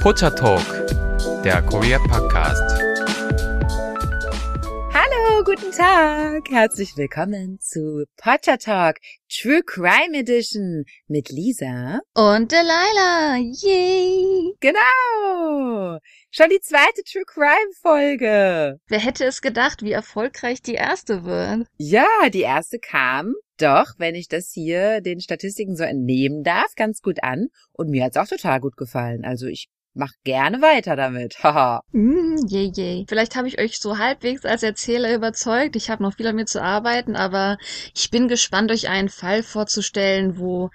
Pocha Talk, der Korea Podcast. Hallo, guten Tag. Herzlich willkommen zu Pocha Talk True Crime Edition mit Lisa. Und Delilah. Yay. Genau. Schon die zweite True Crime Folge. Wer hätte es gedacht, wie erfolgreich die erste wird? Ja, die erste kam doch, wenn ich das hier den Statistiken so entnehmen darf, ganz gut an. Und mir hat's auch total gut gefallen. Also ich mach gerne weiter damit. Haha. Mm, je, je. Vielleicht habe ich euch so halbwegs als Erzähler überzeugt. Ich habe noch viel an mir zu arbeiten, aber ich bin gespannt, euch einen Fall vorzustellen, wo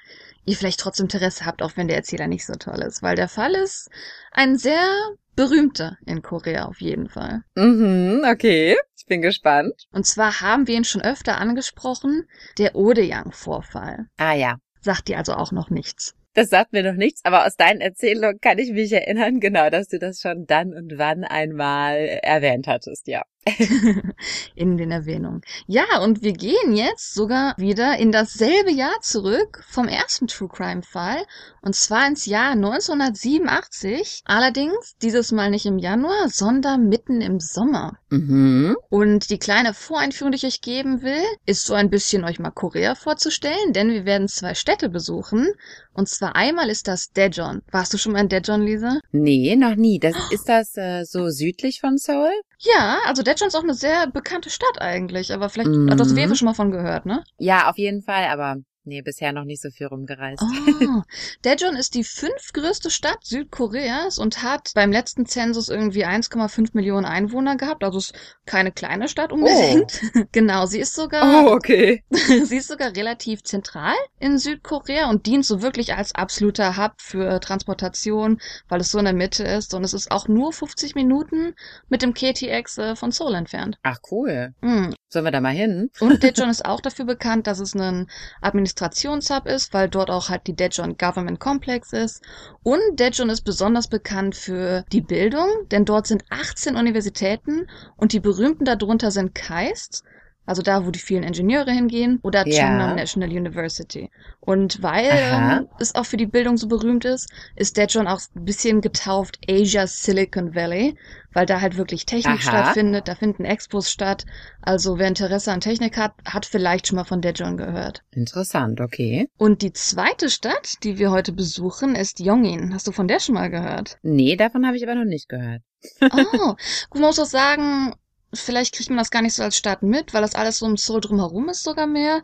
ihr vielleicht trotzdem Interesse habt, auch wenn der Erzähler nicht so toll ist. Weil der Fall ist ein sehr berühmter in Korea auf jeden Fall. Mhm, okay. Ich bin gespannt. Und zwar haben wir ihn schon öfter angesprochen, der Odeyang-Vorfall. Ah ja. Sagt dir also auch noch nichts. Das sagt mir noch nichts, aber aus deinen Erzählungen kann ich mich erinnern, genau, dass du das schon dann und wann einmal erwähnt hattest, ja. in den Erwähnungen. Ja, und wir gehen jetzt sogar wieder in dasselbe Jahr zurück vom ersten True Crime Fall. Und zwar ins Jahr 1987. Allerdings dieses Mal nicht im Januar, sondern mitten im Sommer. Mhm. Und die kleine Voreinführung, die ich euch geben will, ist so ein bisschen euch mal Korea vorzustellen, denn wir werden zwei Städte besuchen. Und zwar einmal ist das Daejeon. Warst du schon mal in Daejeon, Lisa? Nee, noch nie. Das, ist das äh, so südlich von Seoul? Ja, also Daejeon ist auch eine sehr bekannte Stadt eigentlich, aber vielleicht Mhm. hat das Wewe schon mal von gehört, ne? Ja, auf jeden Fall, aber nee, bisher noch nicht so viel rumgereist. Oh, Daejeon ist die fünftgrößte Stadt Südkoreas und hat beim letzten Zensus irgendwie 1,5 Millionen Einwohner gehabt. Also ist keine kleine Stadt unbedingt. Genau, sie ist sogar, okay. sie ist sogar relativ zentral in Südkorea und dient so wirklich als absoluter Hub für Transportation, weil es so in der Mitte ist und es ist auch nur 50 Minuten mit dem KTX äh, von Seoul entfernt. Ach cool. Hm. Sollen wir da mal hin? Und Daejeon ist auch dafür bekannt, dass es ein Administrationshub ist, weil dort auch halt die Daejeon Government Complex ist. Und Daejeon ist besonders bekannt für die Bildung, denn dort sind 18 Universitäten und die berühmten darunter sind KAIST, also da, wo die vielen Ingenieure hingehen, oder Ja. Chungnam National University. Und weil Aha. ähm, es auch für die Bildung so berühmt ist, ist Daejeon auch ein bisschen getauft Asia Silicon Valley, weil da halt wirklich Technik Aha. stattfindet, da finden Expos statt. Also wer Interesse an Technik hat, hat vielleicht schon mal von Daejeon gehört. Interessant, okay. Und die zweite Stadt, die wir heute besuchen, ist Yongin. Hast du von der schon mal gehört? Nee, davon habe ich aber noch nicht gehört. Oh, gut, man muss auch sagen, vielleicht kriegt man das gar nicht so als Stadt mit, weil das alles so um Seoul drumherum ist sogar mehr.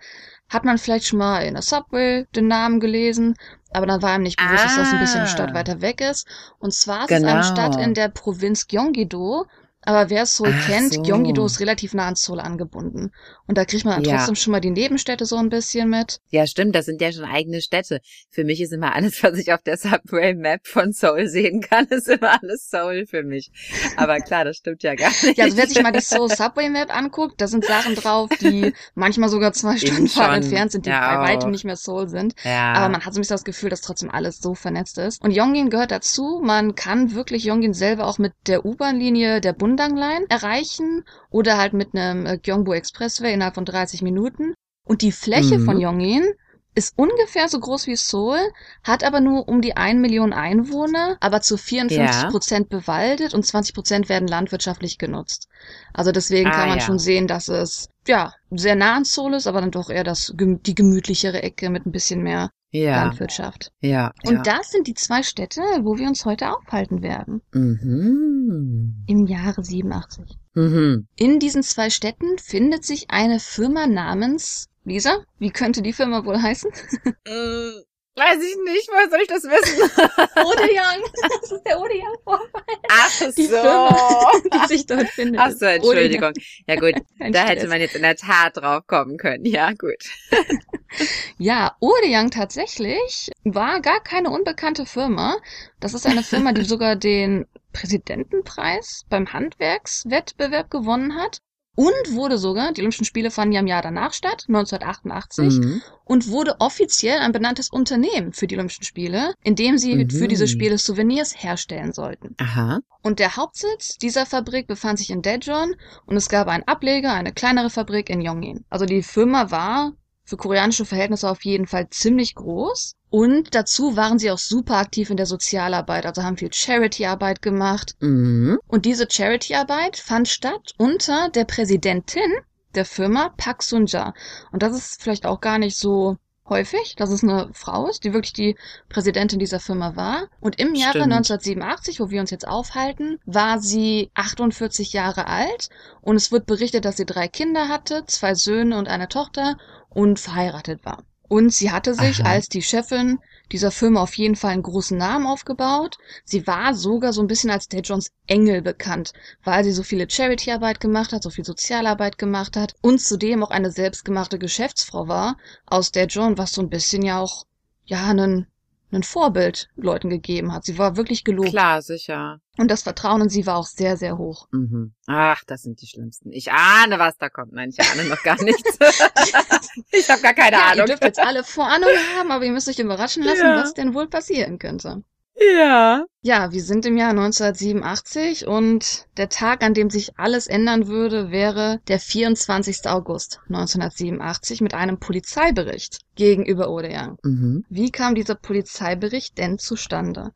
Hat man vielleicht schon mal in der Subway den Namen gelesen, aber dann war ihm nicht bewusst, dass das ein bisschen eine Stadt Ah. weiter weg ist. Und zwar ist es eine Genau. Stadt in der Provinz Gyeonggi-do. Aber wer Seoul Ach kennt, so. Gyeonggi-do ist relativ nah an Seoul angebunden. Und da kriegt man dann Ja. trotzdem schon mal die Nebenstädte so ein bisschen mit. Ja, stimmt, das sind ja schon eigene Städte. Für mich ist immer alles, was ich auf der Subway Map von Seoul sehen kann, ist immer alles Seoul für mich. Aber klar, das stimmt ja gar nicht. Ja, also wer sich mal die Seoul Subway Map anguckt, da sind Sachen drauf, die manchmal sogar zwei Stunden Fahrt entfernt sind, die Ja, bei weitem nicht mehr Seoul sind. ja. Aber man hat so ein bisschen das Gefühl, dass trotzdem alles so vernetzt ist. Und Yongin gehört dazu. Man kann wirklich Yongin selber auch mit der U-Bahn-Linie der Bundang Line erreichen oder halt mit einem äh, Gyeongbu Expressway innerhalb von 30 Minuten. Und die Fläche Mhm. von Yongin ist ungefähr so groß wie Seoul, hat aber nur um die 1 Million Einwohner, aber zu 54 Ja. Prozent bewaldet und 20 Prozent werden landwirtschaftlich genutzt. Also deswegen Ah, kann man ja. schon sehen, dass es ja sehr nah an Seoul ist, aber dann doch eher das, die gemütlichere Ecke mit ein bisschen mehr ja, Landwirtschaft. ja, Und ja. das sind die zwei Städte, wo wir uns heute aufhalten werden. Mhm. Im Jahre 87. Mhm. In diesen zwei Städten findet sich eine Firma namens Lisa. Wie könnte die Firma wohl heißen? Mm, Weiß ich nicht, woher soll ich das wissen? Odeyoung. Das ist der Odeyoung-Vorfall, Ach Die so. Firma. die sich dort findet. Ach so, Entschuldigung. Ja gut, Kein da hätte Stress. man jetzt in der Tat drauf kommen können. Ja, gut. Ja, Odeyoung tatsächlich war gar keine unbekannte Firma. Das ist eine Firma, die sogar den Präsidentenpreis beim Handwerkswettbewerb gewonnen hat. Und wurde sogar, die Olympischen Spiele fanden ja im Jahr danach statt, 1988, Mhm. und wurde offiziell ein benanntes Unternehmen für die Olympischen Spiele, indem sie Mhm. für diese Spiele Souvenirs herstellen sollten. Aha. Und der Hauptsitz dieser Fabrik befand sich in Daejeon und es gab einen Ableger, eine kleinere Fabrik in Yongin. Also die Firma war für koreanische Verhältnisse auf jeden Fall ziemlich groß. Und dazu waren sie auch super aktiv in der Sozialarbeit, also haben viel Charity-Arbeit gemacht. Mhm. Und diese Charity-Arbeit fand statt unter der Präsidentin der Firma Park Sun-ja. Und das ist vielleicht auch gar nicht so häufig, dass es eine Frau ist, die wirklich die Präsidentin dieser Firma war. Und im Jahre Stimmt. 1987, wo wir uns jetzt aufhalten, war sie 48 Jahre alt und es wird berichtet, dass sie drei Kinder hatte, zwei Söhne und eine Tochter und verheiratet war. Und sie hatte sich Aha. als die Chefin dieser Firma auf jeden Fall einen großen Namen aufgebaut. Sie war sogar so ein bisschen als der Johns Engel bekannt, weil sie so viele Charity-Arbeit gemacht hat, so viel Sozialarbeit gemacht hat und zudem auch eine selbstgemachte Geschäftsfrau war, aus der John was so ein bisschen ja auch, ja, einen, einen Vorbild Leuten gegeben hat. Sie war wirklich gelobt. Klar, sicher. Und das Vertrauen in sie war auch sehr, sehr hoch. Mhm. Ach, das sind die Schlimmsten. Ich ahne, was da kommt. Nein, ich ahne noch gar nichts. ich habe gar keine ja, ihr Ahnung. dürft jetzt alle Vorahnung haben, aber ihr müsst euch überraschen lassen, Ja. was denn wohl passieren könnte. Ja. Ja, wir sind im Jahr 1987 und der Tag, an dem sich alles ändern würde, wäre der 24. August 1987 mit einem Polizeibericht gegenüber Odeang. Mhm. Wie kam dieser Polizeibericht denn zustande?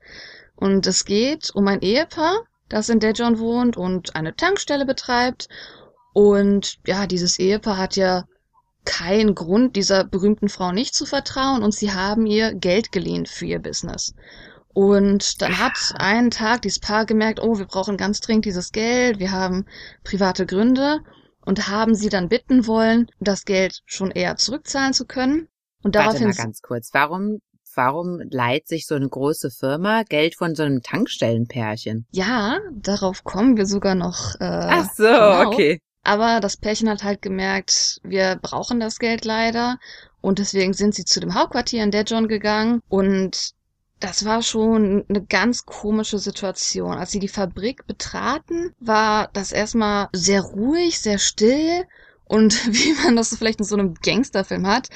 Und es geht um ein Ehepaar, das in Daejeon wohnt und eine Tankstelle betreibt. Und ja, dieses Ehepaar hat ja keinen Grund, dieser berühmten Frau nicht zu vertrauen und sie haben ihr Geld geliehen für ihr Business. Und dann hat einen Tag dieses Paar gemerkt, oh, wir brauchen ganz dringend dieses Geld, wir haben private Gründe und haben sie dann bitten wollen, das Geld schon eher zurückzahlen zu können. Und Warte daraufhin mal ganz kurz. Warum, warum leiht sich so eine große Firma Geld von so einem Tankstellenpärchen? Ja, darauf kommen wir sogar noch. Äh, Ach so, genau. okay. Aber das Pärchen hat halt gemerkt, wir brauchen das Geld leider. Und deswegen sind sie zu dem Hauptquartier in Daejeon gegangen. Und das war schon eine ganz komische Situation. Als sie die Fabrik betraten, war das erstmal sehr ruhig, sehr still. Und wie man das vielleicht in so einem Gangsterfilm hat,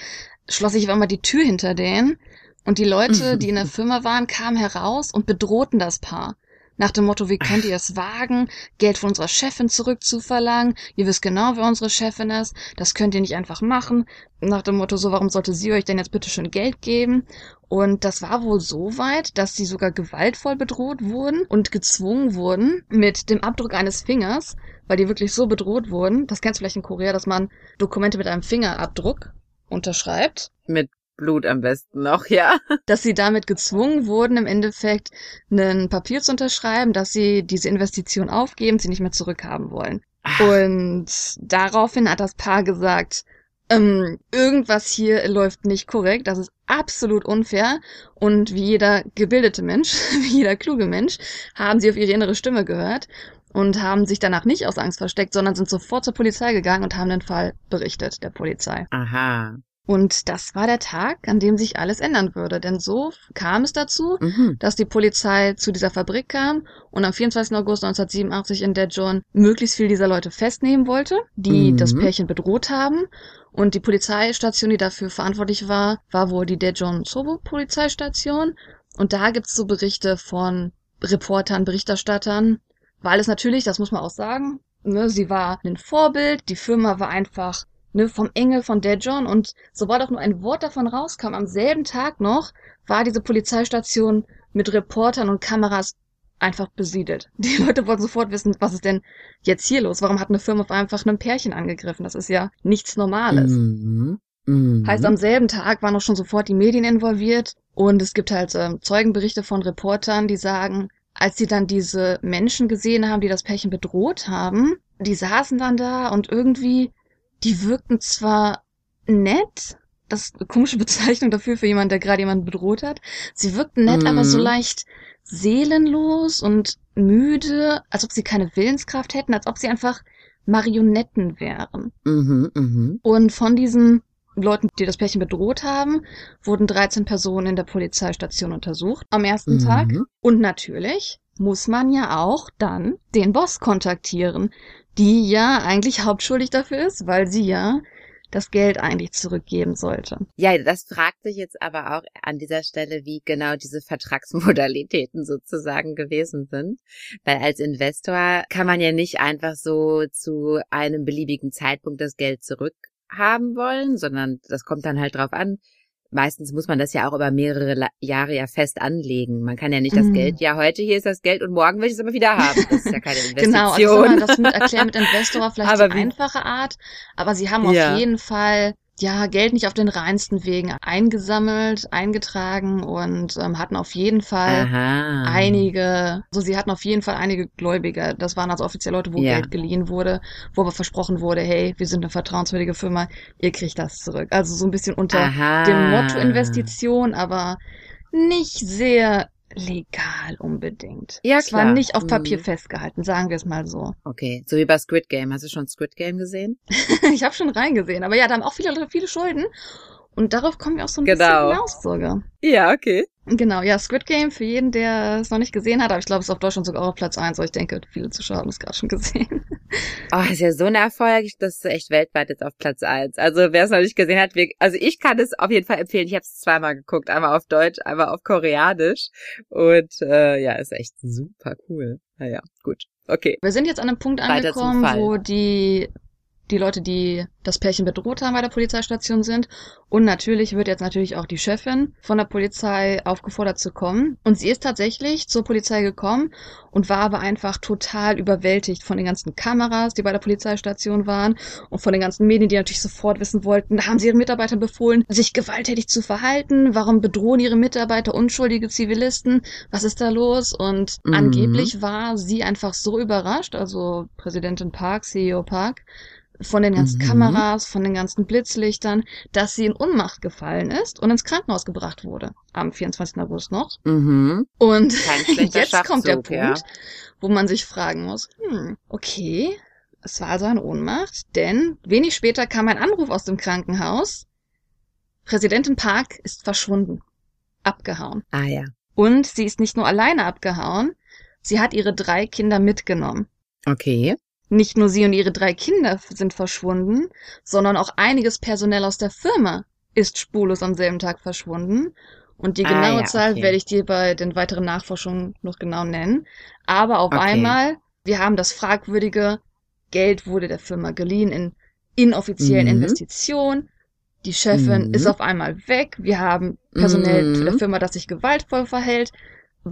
schloss sich auf einmal die Tür hinter denen. Und die Leute, die in der Firma waren, kamen heraus und bedrohten das Paar. Nach dem Motto, wie könnt ihr es wagen, Geld von unserer Chefin zurückzuverlangen? Ihr wisst genau, wer unsere Chefin ist. Das könnt ihr nicht einfach machen. Nach dem Motto, so, warum sollte sie euch denn jetzt bitte schön Geld geben? Und das war wohl so weit, dass sie sogar gewaltvoll bedroht wurden und gezwungen wurden mit dem Abdruck eines Fingers, weil die wirklich so bedroht wurden. Das kennst du vielleicht in Korea, dass man Dokumente mit einem Fingerabdruck unterschreibt. Mit Blut am besten noch, ja. dass sie damit gezwungen wurden, im Endeffekt ein Papier zu unterschreiben, dass sie diese Investition aufgeben, sie nicht mehr zurückhaben wollen. Ach, Und daraufhin hat das Paar gesagt, ähm, irgendwas hier läuft nicht korrekt, das ist absolut unfair. Und wie jeder gebildete Mensch, wie jeder kluge Mensch, haben sie auf ihre innere Stimme gehört und haben sich danach nicht aus Angst versteckt, sondern sind sofort zur Polizei gegangen und haben den Fall berichtet, der Polizei. Aha. Und das war der Tag, an dem sich alles ändern würde. Denn so kam es dazu, Mhm. dass die Polizei zu dieser Fabrik kam und am 24. August 1987 in Daejeon möglichst viel dieser Leute festnehmen wollte, die Mhm. das Pärchen bedroht haben. Und die Polizeistation, die dafür verantwortlich war, war wohl die Daejeon Sobo Polizeistation. Und da gibt's so Berichte von Reportern, Berichterstattern, weil es natürlich, das muss man auch sagen, ne, sie war ein Vorbild, die Firma war einfach ne, vom Engel von Daejeon und sobald auch nur ein Wort davon rauskam, am selben Tag noch, war diese Polizeistation mit Reportern und Kameras einfach besiedelt. Die Leute wollten sofort wissen, was ist denn jetzt hier los? Warum hat eine Firma auf einfach ein Pärchen angegriffen? Das ist ja nichts Normales. Mhm. Mhm. Heißt, am selben Tag waren auch schon sofort die Medien involviert und es gibt halt ähm, Zeugenberichte von Reportern, die sagen, als sie dann diese Menschen gesehen haben, die das Pärchen bedroht haben, die saßen dann da und irgendwie, die wirkten zwar nett, das ist eine komische Bezeichnung dafür für jemanden, der gerade jemanden bedroht hat. Sie wirkten nett, Mhm. aber so leicht seelenlos und müde, als ob sie keine Willenskraft hätten, als ob sie einfach Marionetten wären. Mhm. Mhm. Und von diesen Leuten, die das Pärchen bedroht haben, wurden 13 Personen in der Polizeistation untersucht am ersten Mhm. Tag. Und natürlich muss man ja auch dann den Boss kontaktieren, die ja eigentlich hauptschuldig dafür ist, weil sie ja das Geld eigentlich zurückgeben sollte. Ja, das fragt sich jetzt aber auch an dieser Stelle, wie genau diese Vertragsmodalitäten sozusagen gewesen sind. Weil als Investor kann man ja nicht einfach so zu einem beliebigen Zeitpunkt das Geld haben wollen, sondern das kommt dann halt drauf an. Meistens muss man das ja auch über mehrere Jahre ja fest anlegen. Man kann ja nicht das Mhm. Geld, ja, heute hier ist das Geld und morgen will ich es aber wieder haben. Das ist ja keine Investition. Genau, also das mit Erklären mit Investor vielleicht Aber die wie- einfache Art, aber sie haben auf Ja. jeden Fall ja Geld nicht auf den reinsten Wegen eingesammelt, eingetragen und ähm, hatten auf jeden Fall Aha. einige, also sie hatten auf jeden Fall einige Gläubiger. Das waren also offiziell Leute, wo Ja. Geld geliehen wurde, wo aber versprochen wurde, hey, wir sind eine vertrauenswürdige Firma, ihr kriegt das zurück. Also so ein bisschen unter Aha. dem Motto Investition, aber nicht sehr legal unbedingt. Ja, Es war klar. nicht auf Papier Mhm. festgehalten, sagen wir es mal so. Okay, so wie bei Squid Game. Hast du schon Squid Game gesehen? ich habe schon reingesehen, aber ja, da haben auch viele Leute viele Schulden. Und darauf kommen wir auch so ein Genau. bisschen hinaus sogar. Ja, okay. Genau, ja, Squid Game für jeden, der es noch nicht gesehen hat, aber ich glaube, es ist auf Deutschland sogar auch auf Platz eins. aber ich denke, viele Zuschauer haben es gerade schon gesehen. Oh, ist ja so ein Erfolg, das ist echt weltweit jetzt auf Platz eins. Also wer es noch nicht gesehen hat, wir, also ich kann es auf jeden Fall empfehlen. Ich habe es zweimal geguckt, einmal auf Deutsch, einmal auf Koreanisch und äh, ja, ist echt super cool. Naja, gut, okay. Wir sind jetzt an einem Punkt Weiter angekommen, wo die, die Leute, die das Pärchen bedroht haben, bei der Polizeistation sind. Und natürlich wird jetzt natürlich auch die Chefin von der Polizei aufgefordert zu kommen. Und sie ist tatsächlich zur Polizei gekommen und war aber einfach total überwältigt von den ganzen Kameras, die bei der Polizeistation waren und von den ganzen Medien, die natürlich sofort wissen wollten, haben sie ihren Mitarbeitern befohlen, sich gewalttätig zu verhalten? Warum bedrohen ihre Mitarbeiter unschuldige Zivilisten? Was ist da los? Und Mhm. angeblich war sie einfach so überrascht, also Präsidentin Park, CEO Park, von den ganzen Mhm. Kameras, von den ganzen Blitzlichtern, dass sie in Unmacht gefallen ist und ins Krankenhaus gebracht wurde. Am 24. August noch. Mhm. Und jetzt kommt der Schachzug, ja. Punkt, wo man sich fragen muss, hm, okay, es war also eine Ohnmacht, denn wenig später kam ein Anruf aus dem Krankenhaus. Präsidentin Park ist verschwunden. Abgehauen. Ah ja, Und sie ist nicht nur alleine abgehauen, sie hat ihre drei Kinder mitgenommen. okay. Nicht nur sie und ihre drei Kinder sind verschwunden, sondern auch einiges Personell aus der Firma ist spurlos am selben Tag verschwunden. Und die Ah, genaue ja, Zahl okay. werde ich dir bei den weiteren Nachforschungen noch genau nennen. Aber auf Okay. einmal, wir haben das fragwürdige Geld wurde der Firma geliehen in inoffiziellen Mhm. Investitionen. Die Chefin Mhm. ist auf einmal weg. Wir haben Personell Mhm. der Firma, das sich gewaltvoll verhält.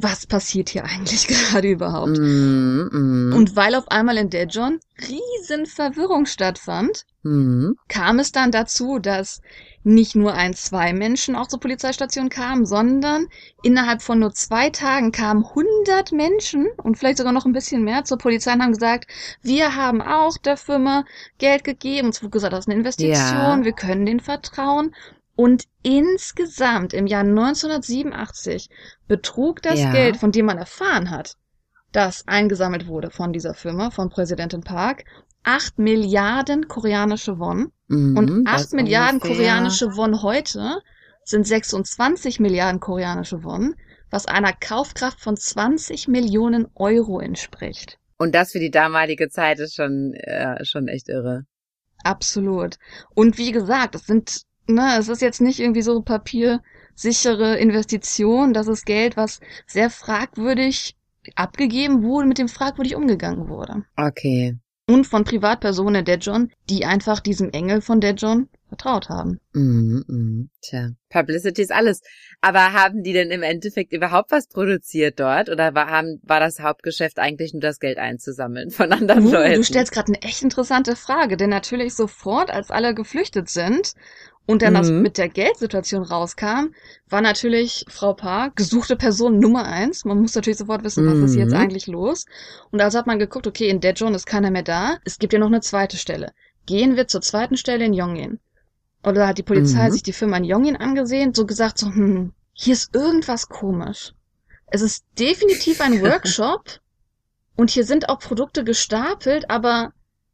Was passiert hier eigentlich gerade überhaupt? Mhm. Mhm. Und weil auf einmal in Daejeon riesen Verwirrung stattfand, Mhm. kam es dann dazu, dass nicht nur ein, zwei Menschen auch zur Polizeistation kamen, sondern innerhalb von nur zwei Tagen kamen 100 Menschen und vielleicht sogar noch ein bisschen mehr zur Polizei und haben gesagt, wir haben auch der Firma Geld gegeben. Uns wurde gesagt, das ist eine Investition, Ja. wir können denen vertrauen. Und insgesamt im Jahr 1987 betrug das Ja. Geld, von dem man erfahren hat, das eingesammelt wurde von dieser Firma, von Präsidentin Park, 8 Milliarden koreanische Won. Mhm. Und Das 8 Milliarden ungefähr- koreanische Won heute sind 26 Milliarden koreanische Won, was einer Kaufkraft von 20 Millionen Euro entspricht. Und das für die damalige Zeit ist schon, äh, schon echt irre. Absolut. Und wie gesagt, es sind, ne, es ist jetzt nicht irgendwie so papiersichere Investition, das ist Geld, was sehr fragwürdig abgegeben wurde, mit dem fragwürdig umgegangen wurde. Okay. Und von Privatpersonen in Daejeon, die einfach diesem Engel von Daejeon vertraut haben. Mhm, mhm. Tja, Publicity ist alles. Aber haben die denn im Endeffekt überhaupt was produziert dort? Oder war, haben, war das Hauptgeschäft eigentlich nur das Geld einzusammeln von anderen Uh, Leuten? du stellst gerade eine echt interessante Frage, denn natürlich sofort, als alle geflüchtet sind und dann Mhm. mit der Geldsituation rauskam, war natürlich Frau Park gesuchte Person Nummer eins. Man muss natürlich sofort wissen, was ist jetzt Mhm. eigentlich los. Und also hat man geguckt, okay, in Daejeon ist keiner mehr da. Es gibt ja noch eine zweite Stelle. Gehen wir zur zweiten Stelle in Yongin. Oder hat die Polizei Mhm. sich die Firma in Yongin angesehen, so gesagt, so, hm, hier ist irgendwas komisch. Es ist definitiv ein Workshop und hier sind auch Produkte gestapelt, aber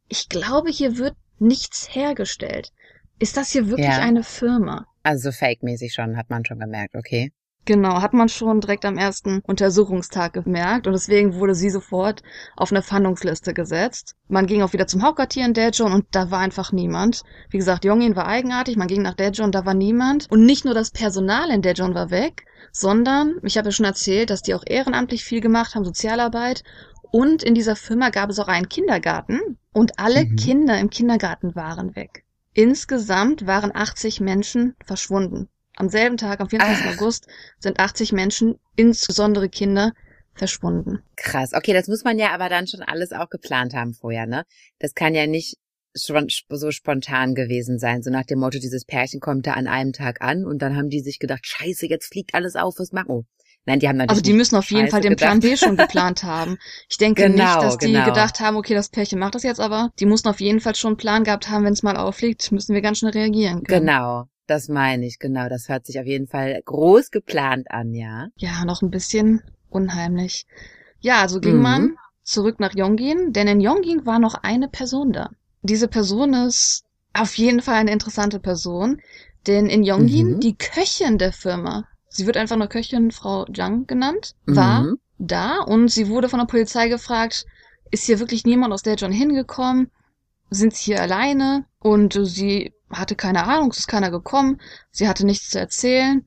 ich glaube, hier wird nichts hergestellt. Ist das hier wirklich Ja. eine Firma? Also fake-mäßig schon, hat man schon gemerkt, okay. Genau, hat man schon direkt am ersten Untersuchungstag gemerkt und deswegen wurde sie sofort auf eine Fahndungsliste gesetzt. Man ging auch wieder zum Hauptquartier in Daejeon und da war einfach niemand. Wie gesagt, Yongin war eigenartig, man ging nach Daejeon, da war niemand. Und nicht nur das Personal in Daejeon war weg, sondern, ich habe ja schon erzählt, dass die auch ehrenamtlich viel gemacht haben, Sozialarbeit. Und in dieser Firma gab es auch einen Kindergarten und alle Mhm. Kinder im Kindergarten waren weg. Insgesamt waren 80 Menschen verschwunden. Am selben Tag, am 24. Ach. August, sind 80 Menschen, insbesondere Kinder, verschwunden. Krass. Okay, das muss man ja aber dann schon alles auch geplant haben vorher, ne? Das kann ja nicht schon so spontan gewesen sein, so nach dem Motto, dieses Pärchen kommt da an einem Tag an und dann haben die sich gedacht, scheiße, jetzt fliegt alles auf, was machen wir? Nein, die haben natürlich Also die müssen auf jeden Fall den Plan gedacht. B schon geplant haben. Ich denke Genau, nicht, dass die genau. gedacht haben, okay, das Pärchen macht das jetzt, aber die mussten auf jeden Fall schon einen Plan gehabt haben, wenn es mal auffliegt, müssen wir ganz schnell reagieren können. Genau, das meine ich, genau. Das hört sich auf jeden Fall groß geplant an, ja. Ja, noch ein bisschen unheimlich. Ja, also ging Mhm. man zurück nach Yongin, denn in Yongin war noch eine Person da. Diese Person ist auf jeden Fall eine interessante Person, denn in Yongin Mhm. die Köchin der Firma, sie wird einfach nur Köchin Frau Zhang genannt, war Mhm. da und sie wurde von der Polizei gefragt, ist hier wirklich niemand aus der John hingekommen? Sind sie hier alleine? Und sie hatte keine Ahnung, es ist keiner gekommen, sie hatte nichts zu erzählen.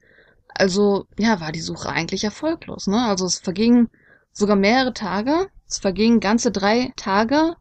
Also, ja, war die Suche eigentlich erfolglos, ne? Also es vergingen sogar mehrere Tage, es vergingen ganze drei Tage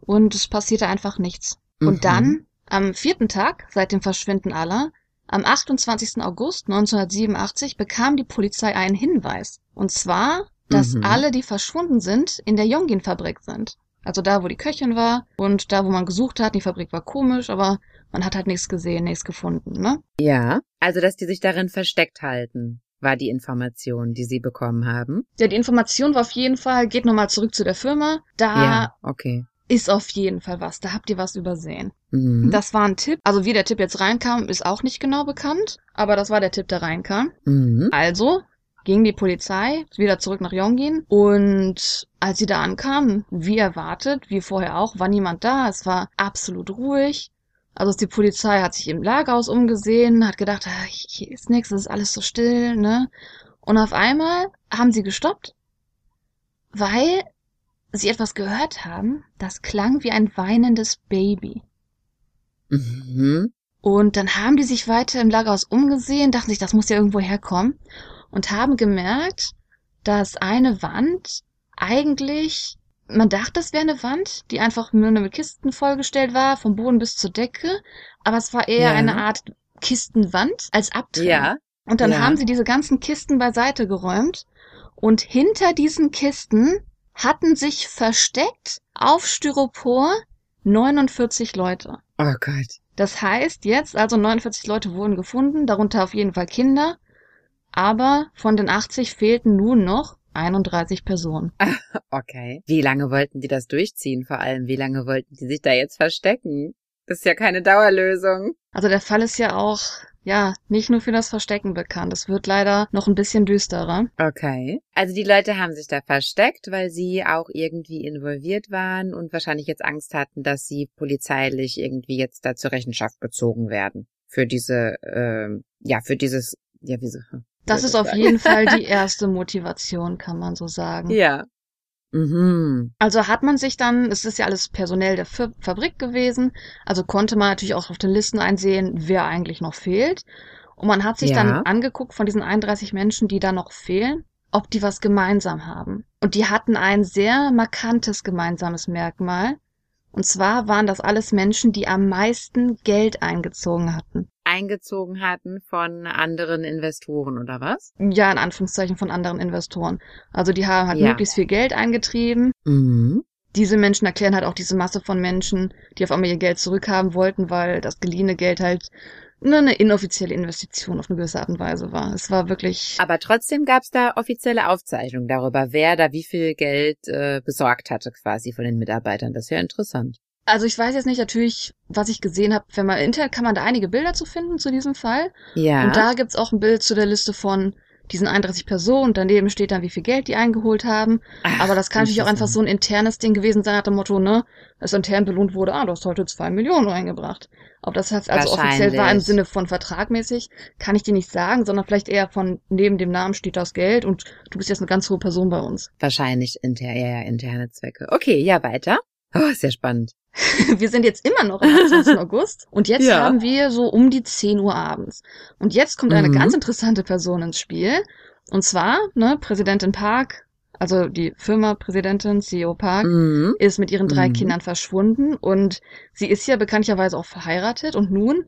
und es passierte einfach nichts. Mhm. Und dann, am vierten Tag seit dem Verschwinden aller, am 28. August 1987 bekam die Polizei einen Hinweis. Und zwar, dass Mhm. alle, die verschwunden sind, in der Yongin-Fabrik sind. Also da, wo die Köchin war und da, wo man gesucht hat. Die Fabrik war komisch, aber man hat halt nichts gesehen, nichts gefunden, ne? Ja, also dass die sich darin versteckt halten, war die Information, die sie bekommen haben. Ja, die Information war auf jeden Fall, geht nochmal zurück zu der Firma. Da ja, okay. Ist auf jeden Fall was. Da habt ihr was übersehen. Mhm. Das war ein Tipp. Also wie der Tipp jetzt reinkam, ist auch nicht genau bekannt. Aber das war der Tipp, der reinkam. Mhm. Also ging die Polizei wieder zurück nach Yongin und als sie da ankamen, wie erwartet, wie vorher auch, war niemand da. Es war absolut ruhig. Also die Polizei hat sich im Lagerhaus umgesehen, hat gedacht, ah, hier ist nichts, es ist alles so still, ne? Und auf einmal haben sie gestoppt, weil sie etwas gehört haben, das klang wie ein weinendes Baby. Mhm. Und dann haben die sich weiter im Lagerhaus umgesehen, dachten sich, das muss ja irgendwo herkommen und haben gemerkt, dass eine Wand eigentlich, man dachte, es wäre eine Wand, die einfach nur mit Kisten vollgestellt war, vom Boden bis zur Decke, aber es war eher Ja. eine Art Kistenwand als Abtrennung. Ja. Und dann ja. haben sie diese ganzen Kisten beiseite geräumt und hinter diesen Kisten hatten sich versteckt auf Styropor 49 Leute. Oh Gott. Das heißt jetzt, also 49 Leute wurden gefunden, darunter auf jeden Fall Kinder, aber von den 80 fehlten nun noch 31 Personen. Okay. Wie lange wollten die das durchziehen? Vor allem, wie lange wollten die sich da jetzt verstecken? Das ist ja keine Dauerlösung. Also der Fall ist ja auch, ja, nicht nur für das Verstecken bekannt. Es wird leider noch ein bisschen düsterer. Okay. Also die Leute haben sich da versteckt, weil sie auch irgendwie involviert waren und wahrscheinlich jetzt Angst hatten, dass sie polizeilich irgendwie jetzt da zur Rechenschaft gezogen werden. Für diese, ähm, ja, für dieses, ja, wie so. Das ist auf jeden Fall die erste Motivation, kann man so sagen. Ja. Mhm. Also hat man sich dann, es ist ja alles personell der Fa Fabrik gewesen, also konnte man natürlich auch auf den Listen einsehen, wer eigentlich noch fehlt. Und man hat sich Ja. dann angeguckt von diesen 31 Menschen, die da noch fehlen, ob die was gemeinsam haben. Und die hatten ein sehr markantes gemeinsames Merkmal. Und zwar waren das alles Menschen, die am meisten Geld eingezogen hatten. Eingezogen hatten von anderen Investoren oder was? Ja, in Anführungszeichen von anderen Investoren. Also die haben halt Ja. möglichst viel Geld eingetrieben Mhm. diese Menschen erklären halt auch diese Masse von Menschen, die auf einmal ihr Geld zurückhaben wollten, weil das geliehene Geld halt nur eine inoffizielle Investition auf eine gewisse Art und Weise war. Es war wirklich, Aber trotzdem gab es da offizielle Aufzeichnungen darüber, wer da wie viel Geld äh, besorgt hatte quasi von den Mitarbeitern. Das ist ja interessant. Also ich weiß jetzt nicht natürlich, was ich gesehen habe. Wenn man im Internet kann man da einige Bilder zu finden zu diesem Fall. Ja. Und da gibt's auch ein Bild zu der Liste von diesen 31 Personen. Daneben steht dann, wie viel Geld die eingeholt haben. Ach, Aber das kann natürlich auch einfach so ein internes Ding gewesen sein, nach dem Motto, ne, dass intern belohnt wurde, ah, du hast heute zwei Millionen eingebracht. Ob das jetzt also offiziell war im. Sinne von vertragmäßig, kann ich dir nicht sagen, sondern vielleicht eher von neben dem Namen steht das Geld und du bist jetzt eine ganz hohe Person bei uns. Wahrscheinlich inter ja, ja, interne Zwecke. Okay, ja, weiter. Oh, sehr spannend. Wir sind jetzt immer noch am 28. August und jetzt Ja. haben wir so um die 10 Uhr abends. Und jetzt kommt eine Mhm. ganz interessante Person ins Spiel. Und zwar, ne, Präsidentin Park also die Firma-Präsidentin, CEO Park, Mhm. ist mit ihren drei Mhm. Kindern verschwunden und sie ist ja bekanntlicherweise auch verheiratet und nun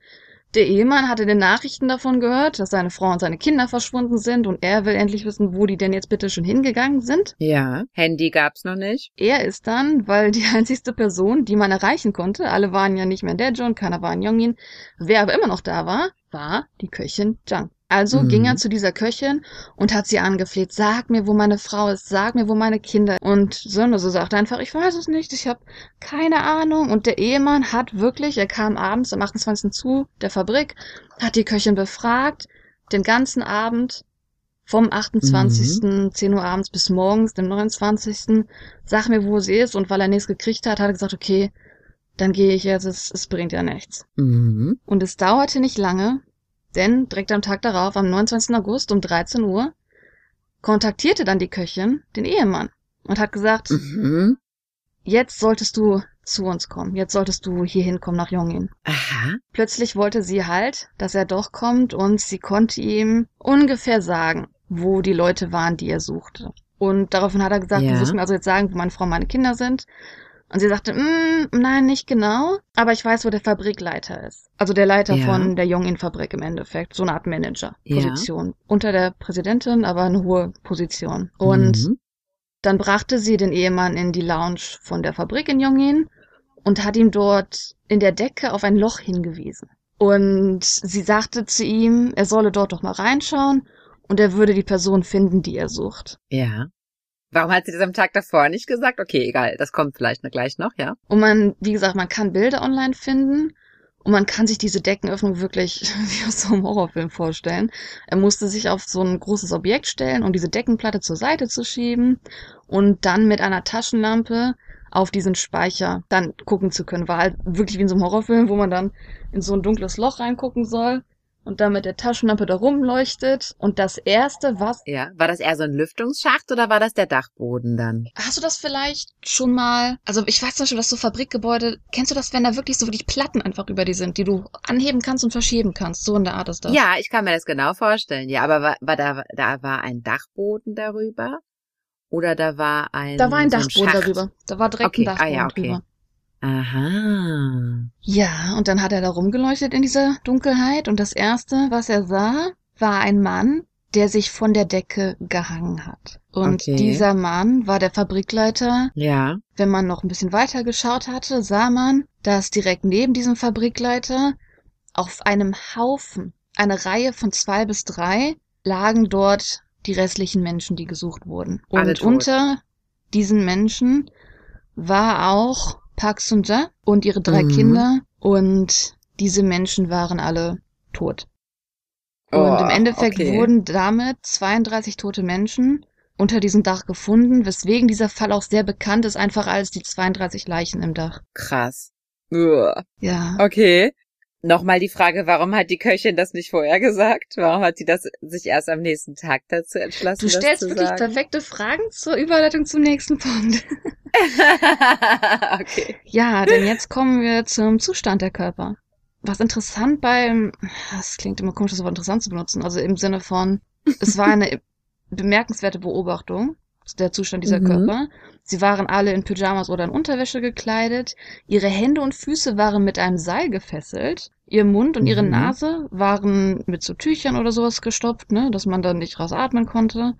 der Ehemann hatte in den Nachrichten davon gehört, dass seine Frau und seine Kinder verschwunden sind und er will endlich wissen, wo die denn jetzt bitte schon hingegangen sind. Ja. Handy gab's noch nicht. Er ist dann, weil die einzigste Person, die man erreichen konnte, alle waren ja nicht mehr Dejo und keiner war in Yongin, wer aber immer noch da war, war die Köchin Zhang. Also Mhm. ging er zu dieser Köchin und hat sie angefleht, sag mir, wo meine Frau ist, sag mir, wo meine Kinder. Und Sönose sagte einfach, ich weiß es nicht, ich habe keine Ahnung. Und der Ehemann hat wirklich, er kam abends am 28. zu der Fabrik, hat die Köchin befragt, den ganzen Abend vom 28. 10 Uhr abends bis morgens, dem 29. Sag mir, wo sie ist. Und weil er nichts gekriegt hat, hat er gesagt, okay, dann gehe ich jetzt, es, es bringt ja nichts. Mhm. Und es dauerte nicht lange, denn direkt am Tag darauf, am 29. August um 13 Uhr, kontaktierte dann die Köchin den Ehemann und hat gesagt, Mhm. jetzt solltest du zu uns kommen, jetzt solltest du hier hinkommen nach Jongin. Aha. Plötzlich wollte sie halt, dass er doch kommt und sie konnte ihm ungefähr sagen, wo die Leute waren, die er suchte. Und daraufhin hat er gesagt, Ja. du wirst mir also jetzt sagen, wo meine Frau und meine Kinder sind. Und sie sagte, mm, nein, nicht genau, aber ich weiß, wo der Fabrikleiter ist. Also der Leiter Ja. von der Jongin-Fabrik im Endeffekt, so eine Art Ja. Manager-Position. Unter der Präsidentin, aber eine hohe Position. Und Mhm. dann brachte sie den Ehemann in die Lounge von der Fabrik in Yongin und hat ihm dort in der Decke auf ein Loch hingewiesen. Und sie sagte zu ihm, er solle dort doch mal reinschauen und er würde die Person finden, die er sucht. Ja. Warum hat sie das am Tag davor nicht gesagt? Okay, egal, das kommt vielleicht gleich noch, ja. Und man, wie gesagt, man kann Bilder online finden und man kann sich diese Deckenöffnung wirklich wie aus so einem Horrorfilm vorstellen. Er musste sich auf so ein großes Objekt stellen, um diese Deckenplatte zur Seite zu schieben und dann mit einer Taschenlampe auf diesen Speicher dann gucken zu können. War halt wirklich wie in so einem Horrorfilm, wo man dann in so ein dunkles Loch reingucken soll und dann mit der Taschenlampe da rumleuchtet. Und das erste, was Ja. War das eher so ein Lüftungsschacht oder war das der Dachboden dann? Hast du das vielleicht schon mal, also ich weiß zum Beispiel, dass so Fabrikgebäude, kennst du das, wenn da wirklich so wirklich Platten einfach über die sind, die du anheben kannst und verschieben kannst? So in der Art ist das. Ja, ich kann mir das genau vorstellen. Ja, aber war, war da, da war ein Dachboden darüber? Oder da war ein. Da war ein so Dachboden Schacht? darüber. Da war direkt Okay, ein ah Dachboden ja, okay. drüber. Aha. Ja, und dann hat er da rumgeleuchtet in dieser Dunkelheit und das erste, was er sah, war ein Mann, der sich von der Decke gehangen hat. Und Okay. dieser Mann war der Fabrikleiter Ja. Wenn man noch ein bisschen weiter geschaut hatte, sah man, dass direkt neben diesem Fabrikleiter auf einem Haufen, eine Reihe von zwei bis drei, lagen dort die restlichen Menschen, die gesucht wurden. Und unter diesen Menschen war auch Park Sun-ja und ihre drei Mhm. Kinder und diese Menschen waren alle tot. Und Oh, im Endeffekt okay. wurden damit 32 tote Menschen unter diesem Dach gefunden, weswegen dieser Fall auch sehr bekannt ist, einfach als die 32 Leichen im Dach. Krass. Uah. Ja. Okay. Nochmal die Frage, warum hat die Köchin das nicht vorher gesagt? Warum hat sie das sich erst am nächsten Tag dazu entschlossen? Du stellst wirklich sagen? perfekte Fragen zur Überleitung zum nächsten Punkt. okay. Ja, denn jetzt kommen wir zum Zustand der Körper. Was interessant beim, das klingt immer komisch, das Wort interessant zu benutzen, also im Sinne von, es war eine bemerkenswerte Beobachtung, der Zustand dieser Mhm. Körper. Sie waren alle in Pyjamas oder in Unterwäsche gekleidet. Ihre Hände und Füße waren mit einem Seil gefesselt. Ihr Mund und ihre Mhm. Nase waren mit so Tüchern oder sowas gestopft, ne, dass man dann nicht rausatmen konnte.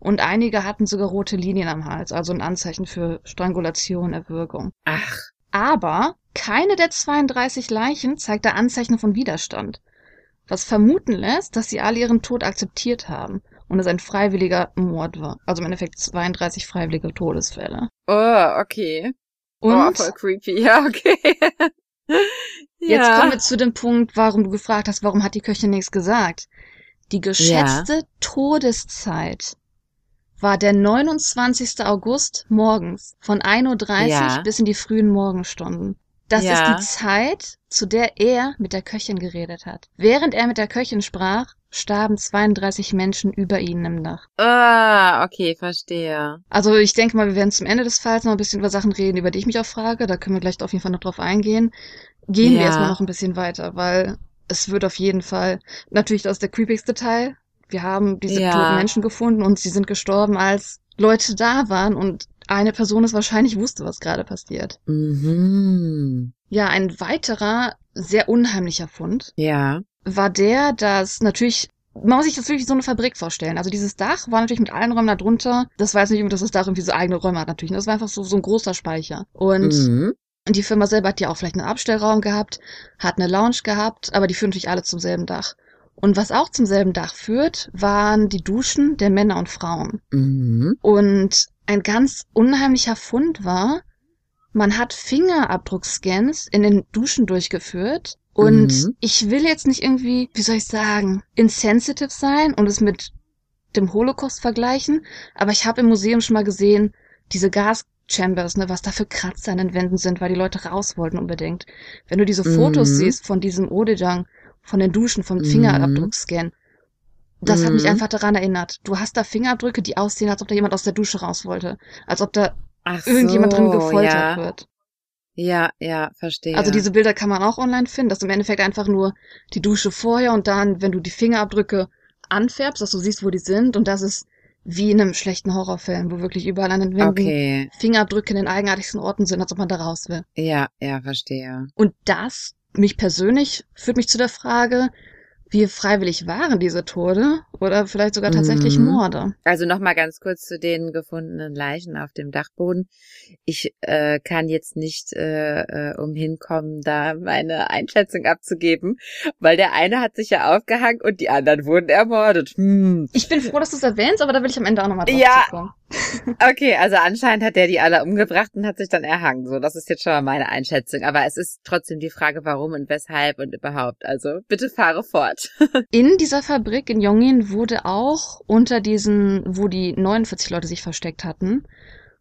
Und einige hatten sogar rote Linien am Hals, also ein Anzeichen für Strangulation, Erwürgung. Ach, Aber keine der 32 Leichen zeigte Anzeichen von Widerstand, was vermuten lässt, dass sie alle ihren Tod akzeptiert haben und es ein freiwilliger Mord war. Also im Endeffekt 32 freiwillige Todesfälle. oh, okay. oh, Und voll creepy. Ja, okay. jetzt ja. kommen wir zu dem Punkt, warum du gefragt hast, warum hat die Köchin nichts gesagt. Die geschätzte Todeszeit war der 29. August morgens von 1.30 Uhr Ja. bis in die frühen Morgenstunden. Das Ja. ist die Zeit, zu der er mit der Köchin geredet hat. Während er mit der Köchin sprach, starben 32 Menschen über ihnen im Dach. Ah, okay, verstehe. Also ich denke mal, wir werden zum Ende des Falls noch ein bisschen über Sachen reden, über die ich mich auch frage. Da können wir gleich auf jeden Fall noch drauf eingehen. Gehen wir Ja. erstmal noch ein bisschen weiter, weil es wird auf jeden Fall, natürlich das ist der creepigste Teil. Wir haben diese Ja. toten Menschen gefunden und sie sind gestorben, als Leute da waren und eine Person es wahrscheinlich wusste, was gerade passiert. Mhm. Ja, ein weiterer sehr unheimlicher Fund Ja. War der, dass natürlich man muss sich das wirklich wie so eine Fabrik vorstellen. Also dieses Dach war natürlich mit allen Räumen da drunter. Das jetzt nicht, dass das Dach irgendwie so eigene Räume hat natürlich. Das war einfach so, so ein großer Speicher. Und Mhm. die Firma selber hat ja auch vielleicht einen Abstellraum gehabt, hat eine Lounge gehabt, aber die führen natürlich alle zum selben Dach. Und was auch zum selben Dach führt, waren die Duschen der Männer und Frauen. Mhm. Und ein ganz unheimlicher Fund war, man hat Fingerabdruckscans in den Duschen durchgeführt. Und Mhm. ich will jetzt nicht irgendwie, wie soll ich sagen, insensitive sein und es mit dem Holocaust vergleichen, aber ich habe im Museum schon mal gesehen, diese Gaschambers, ne, was da für Kratzer an den Wänden sind, weil die Leute raus wollten unbedingt. Wenn du diese Fotos Mhm. siehst von diesem Odejang, von den Duschen, vom Mhm. Fingerabdruckscan, das hat mich Mhm. einfach daran erinnert. Du hast da Fingerabdrücke, die aussehen, als ob da jemand aus der Dusche raus wollte. Als ob da Ach irgendjemand drin so, gefoltert ja. wird. Ja, ja, verstehe. Also diese Bilder kann man auch online finden. Das ist im Endeffekt einfach nur die Dusche vorher und dann, wenn du die Fingerabdrücke anfärbst, dass du siehst, wo die sind. Und das ist wie in einem schlechten Horrorfilm, wo wirklich überall an den Wänden Okay. Fingerabdrücke in den eigenartigsten Orten sind, als ob man da raus will. Ja, ja, verstehe. Und das, mich persönlich, führt mich zu der Frage, wie freiwillig waren diese Tode oder vielleicht sogar tatsächlich Mhm. Morde. Also nochmal ganz kurz zu den gefundenen Leichen auf dem Dachboden. Ich äh, kann jetzt nicht äh, äh, umhin kommen, da meine Einschätzung abzugeben, weil der eine hat sich ja aufgehangen und die anderen wurden ermordet. Hm. Ich bin froh, dass du es erwähnst, aber da will ich am Ende auch nochmal drauf Ja. zukommen. Okay, also anscheinend hat der die alle umgebracht und hat sich dann erhangen. So, das ist jetzt schon mal meine Einschätzung. Aber es ist trotzdem die Frage, warum und weshalb und überhaupt. Also bitte fahre fort. In dieser Fabrik in Yongin wurde auch unter diesen, wo die 49 Leute sich versteckt hatten,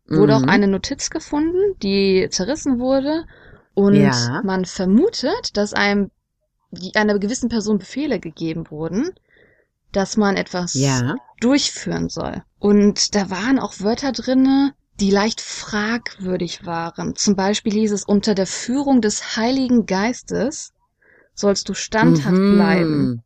wurde auch Mhm. eine Notiz gefunden, die zerrissen wurde. Und Ja. man vermutet, dass einem einer gewissen Person Befehle gegeben wurden, dass man etwas Ja. durchführen soll. Und da waren auch Wörter drinne, die leicht fragwürdig waren. Zum Beispiel hieß es, unter der Führung des Heiligen Geistes sollst du standhaft Mhm. bleiben.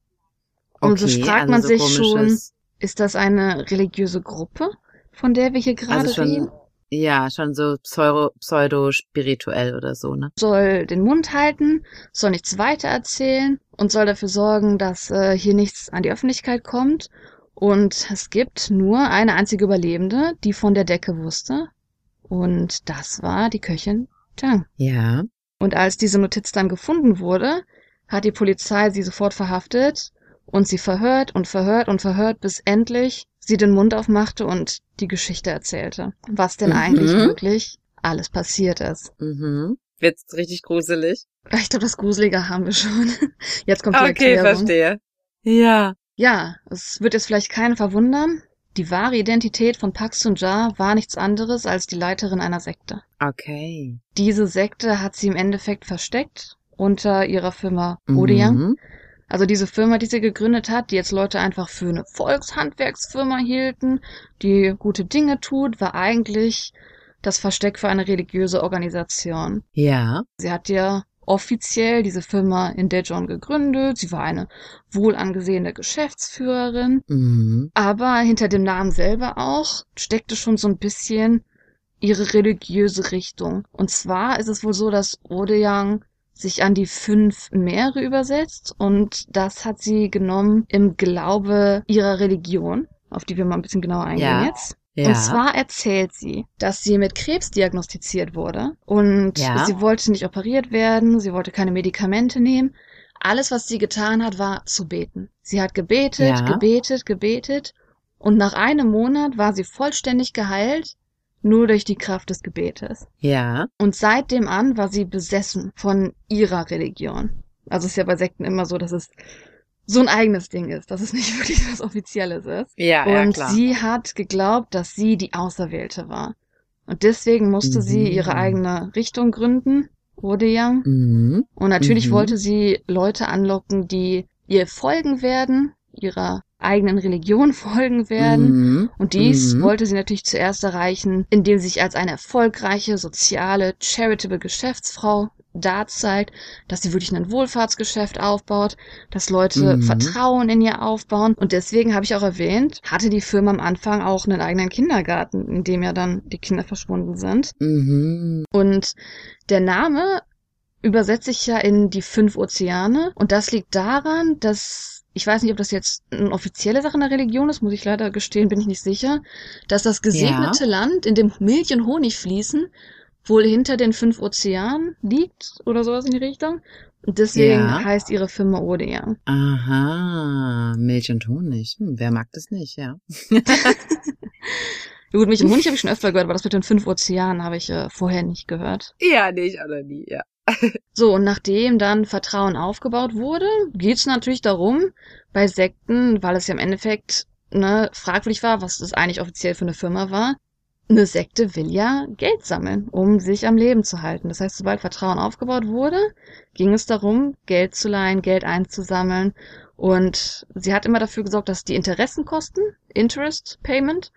Und so Okay, fragt also man so sich schon, ist das eine religiöse Gruppe, von der wir hier gerade Also reden? Ja, schon so pseudo, pseudo-spirituell oder so, ne? Soll den Mund halten, soll nichts weiter erzählen und soll dafür sorgen, dass äh, hier nichts an die Öffentlichkeit kommt. Und es gibt nur eine einzige Überlebende, die von der Decke wusste. Und das war die Köchin Tang. Ja. Und als diese Notiz dann gefunden wurde, hat die Polizei sie sofort verhaftet und sie verhört und verhört und verhört, bis endlich sie den Mund aufmachte und die Geschichte erzählte. Was denn Mhm. eigentlich wirklich alles passiert ist. Mhm. Wird's richtig gruselig? Ich glaube, das Gruselige haben wir schon. Jetzt kommt die Okay, Erklärung. verstehe. Ja. Ja, es wird jetzt vielleicht keinen verwundern. Die wahre Identität von Pak Sun-ja war nichts anderes als die Leiterin einer Sekte. Okay. Diese Sekte hat sie im Endeffekt versteckt unter ihrer Firma Odeon. Mhm. Also diese Firma, die sie gegründet hat, die jetzt Leute einfach für eine Volkshandwerksfirma hielten, die gute Dinge tut, war eigentlich das Versteck für eine religiöse Organisation. Ja. Sie hat ja offiziell diese Firma in Daejeon gegründet. Sie war eine wohl angesehene Geschäftsführerin. Mhm. Aber hinter dem Namen selber auch steckte schon so ein bisschen ihre religiöse Richtung. Und zwar ist es wohl so, dass Odeyang sich an die fünf Meere übersetzt und das hat sie genommen im Glaube ihrer Religion, auf die wir mal ein bisschen genauer eingehen Ja. jetzt. Ja. Und zwar erzählt sie, dass sie mit Krebs diagnostiziert wurde und Ja. sie wollte nicht operiert werden, sie wollte keine Medikamente nehmen. Alles, was sie getan hat, war zu beten. Sie hat gebetet, gebetet, gebetet und nach einem Monat war sie vollständig geheilt, nur durch die Kraft des Gebetes. ja. Und seitdem an war sie besessen von ihrer Religion. Also es ist ja bei Sekten immer so, dass es so ein eigenes Ding ist, dass es nicht wirklich was Offizielles ist. Ja, ja, Und klar. sie hat geglaubt, dass sie die Auserwählte war. Und deswegen musste sie Mhm. ihre eigene Richtung gründen, Odeyang. Mhm. Und natürlich Mhm. wollte sie Leute anlocken, die ihr folgen werden, ihrer eigenen Religion folgen werden. Mhm. Und dies Mhm. wollte sie natürlich zuerst erreichen, indem sie sich als eine erfolgreiche, soziale, charitable Geschäftsfrau da zeigt, dass sie wirklich ein Wohlfahrtsgeschäft aufbaut, dass Leute Mhm. Vertrauen in ihr aufbauen. Und deswegen habe ich auch erwähnt, hatte die Firma am Anfang auch einen eigenen Kindergarten, in dem ja dann die Kinder verschwunden sind. Mhm. Und der Name übersetze ich ja in die fünf Ozeane. Und das liegt daran, dass, ich weiß nicht, ob das jetzt eine offizielle Sache in der Religion ist, muss ich leider gestehen, bin ich nicht sicher, dass das gesegnete Land, in dem Milch und Honig fließen, wohl hinter den fünf Ozeanen liegt oder sowas in die Richtung. Deswegen Ja. heißt ihre Firma Odeon. Aha, Milch und Honig. Hm, wer mag das nicht, ja. Gut, Milch und Honig habe ich schon öfter gehört, aber das mit den fünf Ozeanen habe ich äh, vorher nicht gehört. Ja, nicht, oder nie, ja. So, und nachdem dann Vertrauen aufgebaut wurde, geht's natürlich darum, bei Sekten, weil es ja im Endeffekt ne, fragwürdig war, was das eigentlich offiziell für eine Firma war, eine Sekte will ja Geld sammeln, um sich am Leben zu halten. Das heißt, sobald Vertrauen aufgebaut wurde, ging es darum, Geld zu leihen, Geld einzusammeln. Und sie hat immer dafür gesorgt, dass die Interessenkosten, Interest Payment,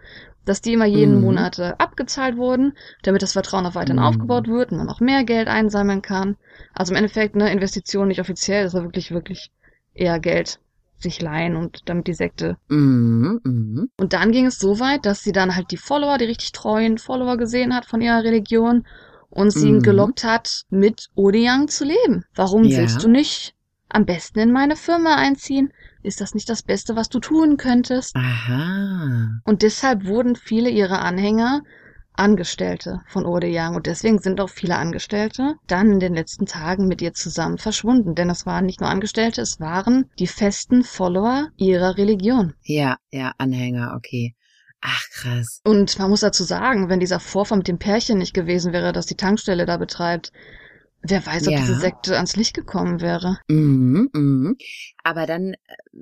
dass die immer jeden Mhm. Monat abgezahlt wurden, damit das Vertrauen auch weiterhin Mhm. aufgebaut wird und man noch mehr Geld einsammeln kann. Also im Endeffekt, ne, Investition nicht offiziell, das war wirklich, wirklich eher Geld sich leihen und damit die Sekte. Mhm, mhm. Und dann ging es so weit, dass sie dann halt die Follower, die richtig treuen Follower gesehen hat von ihrer Religion und sie ihn Mhm. gelockt hat, mit Odeang zu leben. Warum Ja. willst du nicht am besten in meine Firma einziehen? Ist das nicht das Beste, was du tun könntest? Aha. Und deshalb wurden viele ihrer Anhänger Angestellte von Ode Yang. Und deswegen sind auch viele Angestellte dann in den letzten Tagen mit ihr zusammen verschwunden. Denn es waren nicht nur Angestellte, es waren die festen Follower ihrer Religion. Ja, ja, Anhänger, okay. Ach, krass. Und man muss dazu sagen, wenn dieser Vorfall mit dem Pärchen nicht gewesen wäre, das die Tankstelle da betreibt, wer weiß, ob Ja. diese Sekte ans Licht gekommen wäre. Mhm, mhm. Aber dann, äh,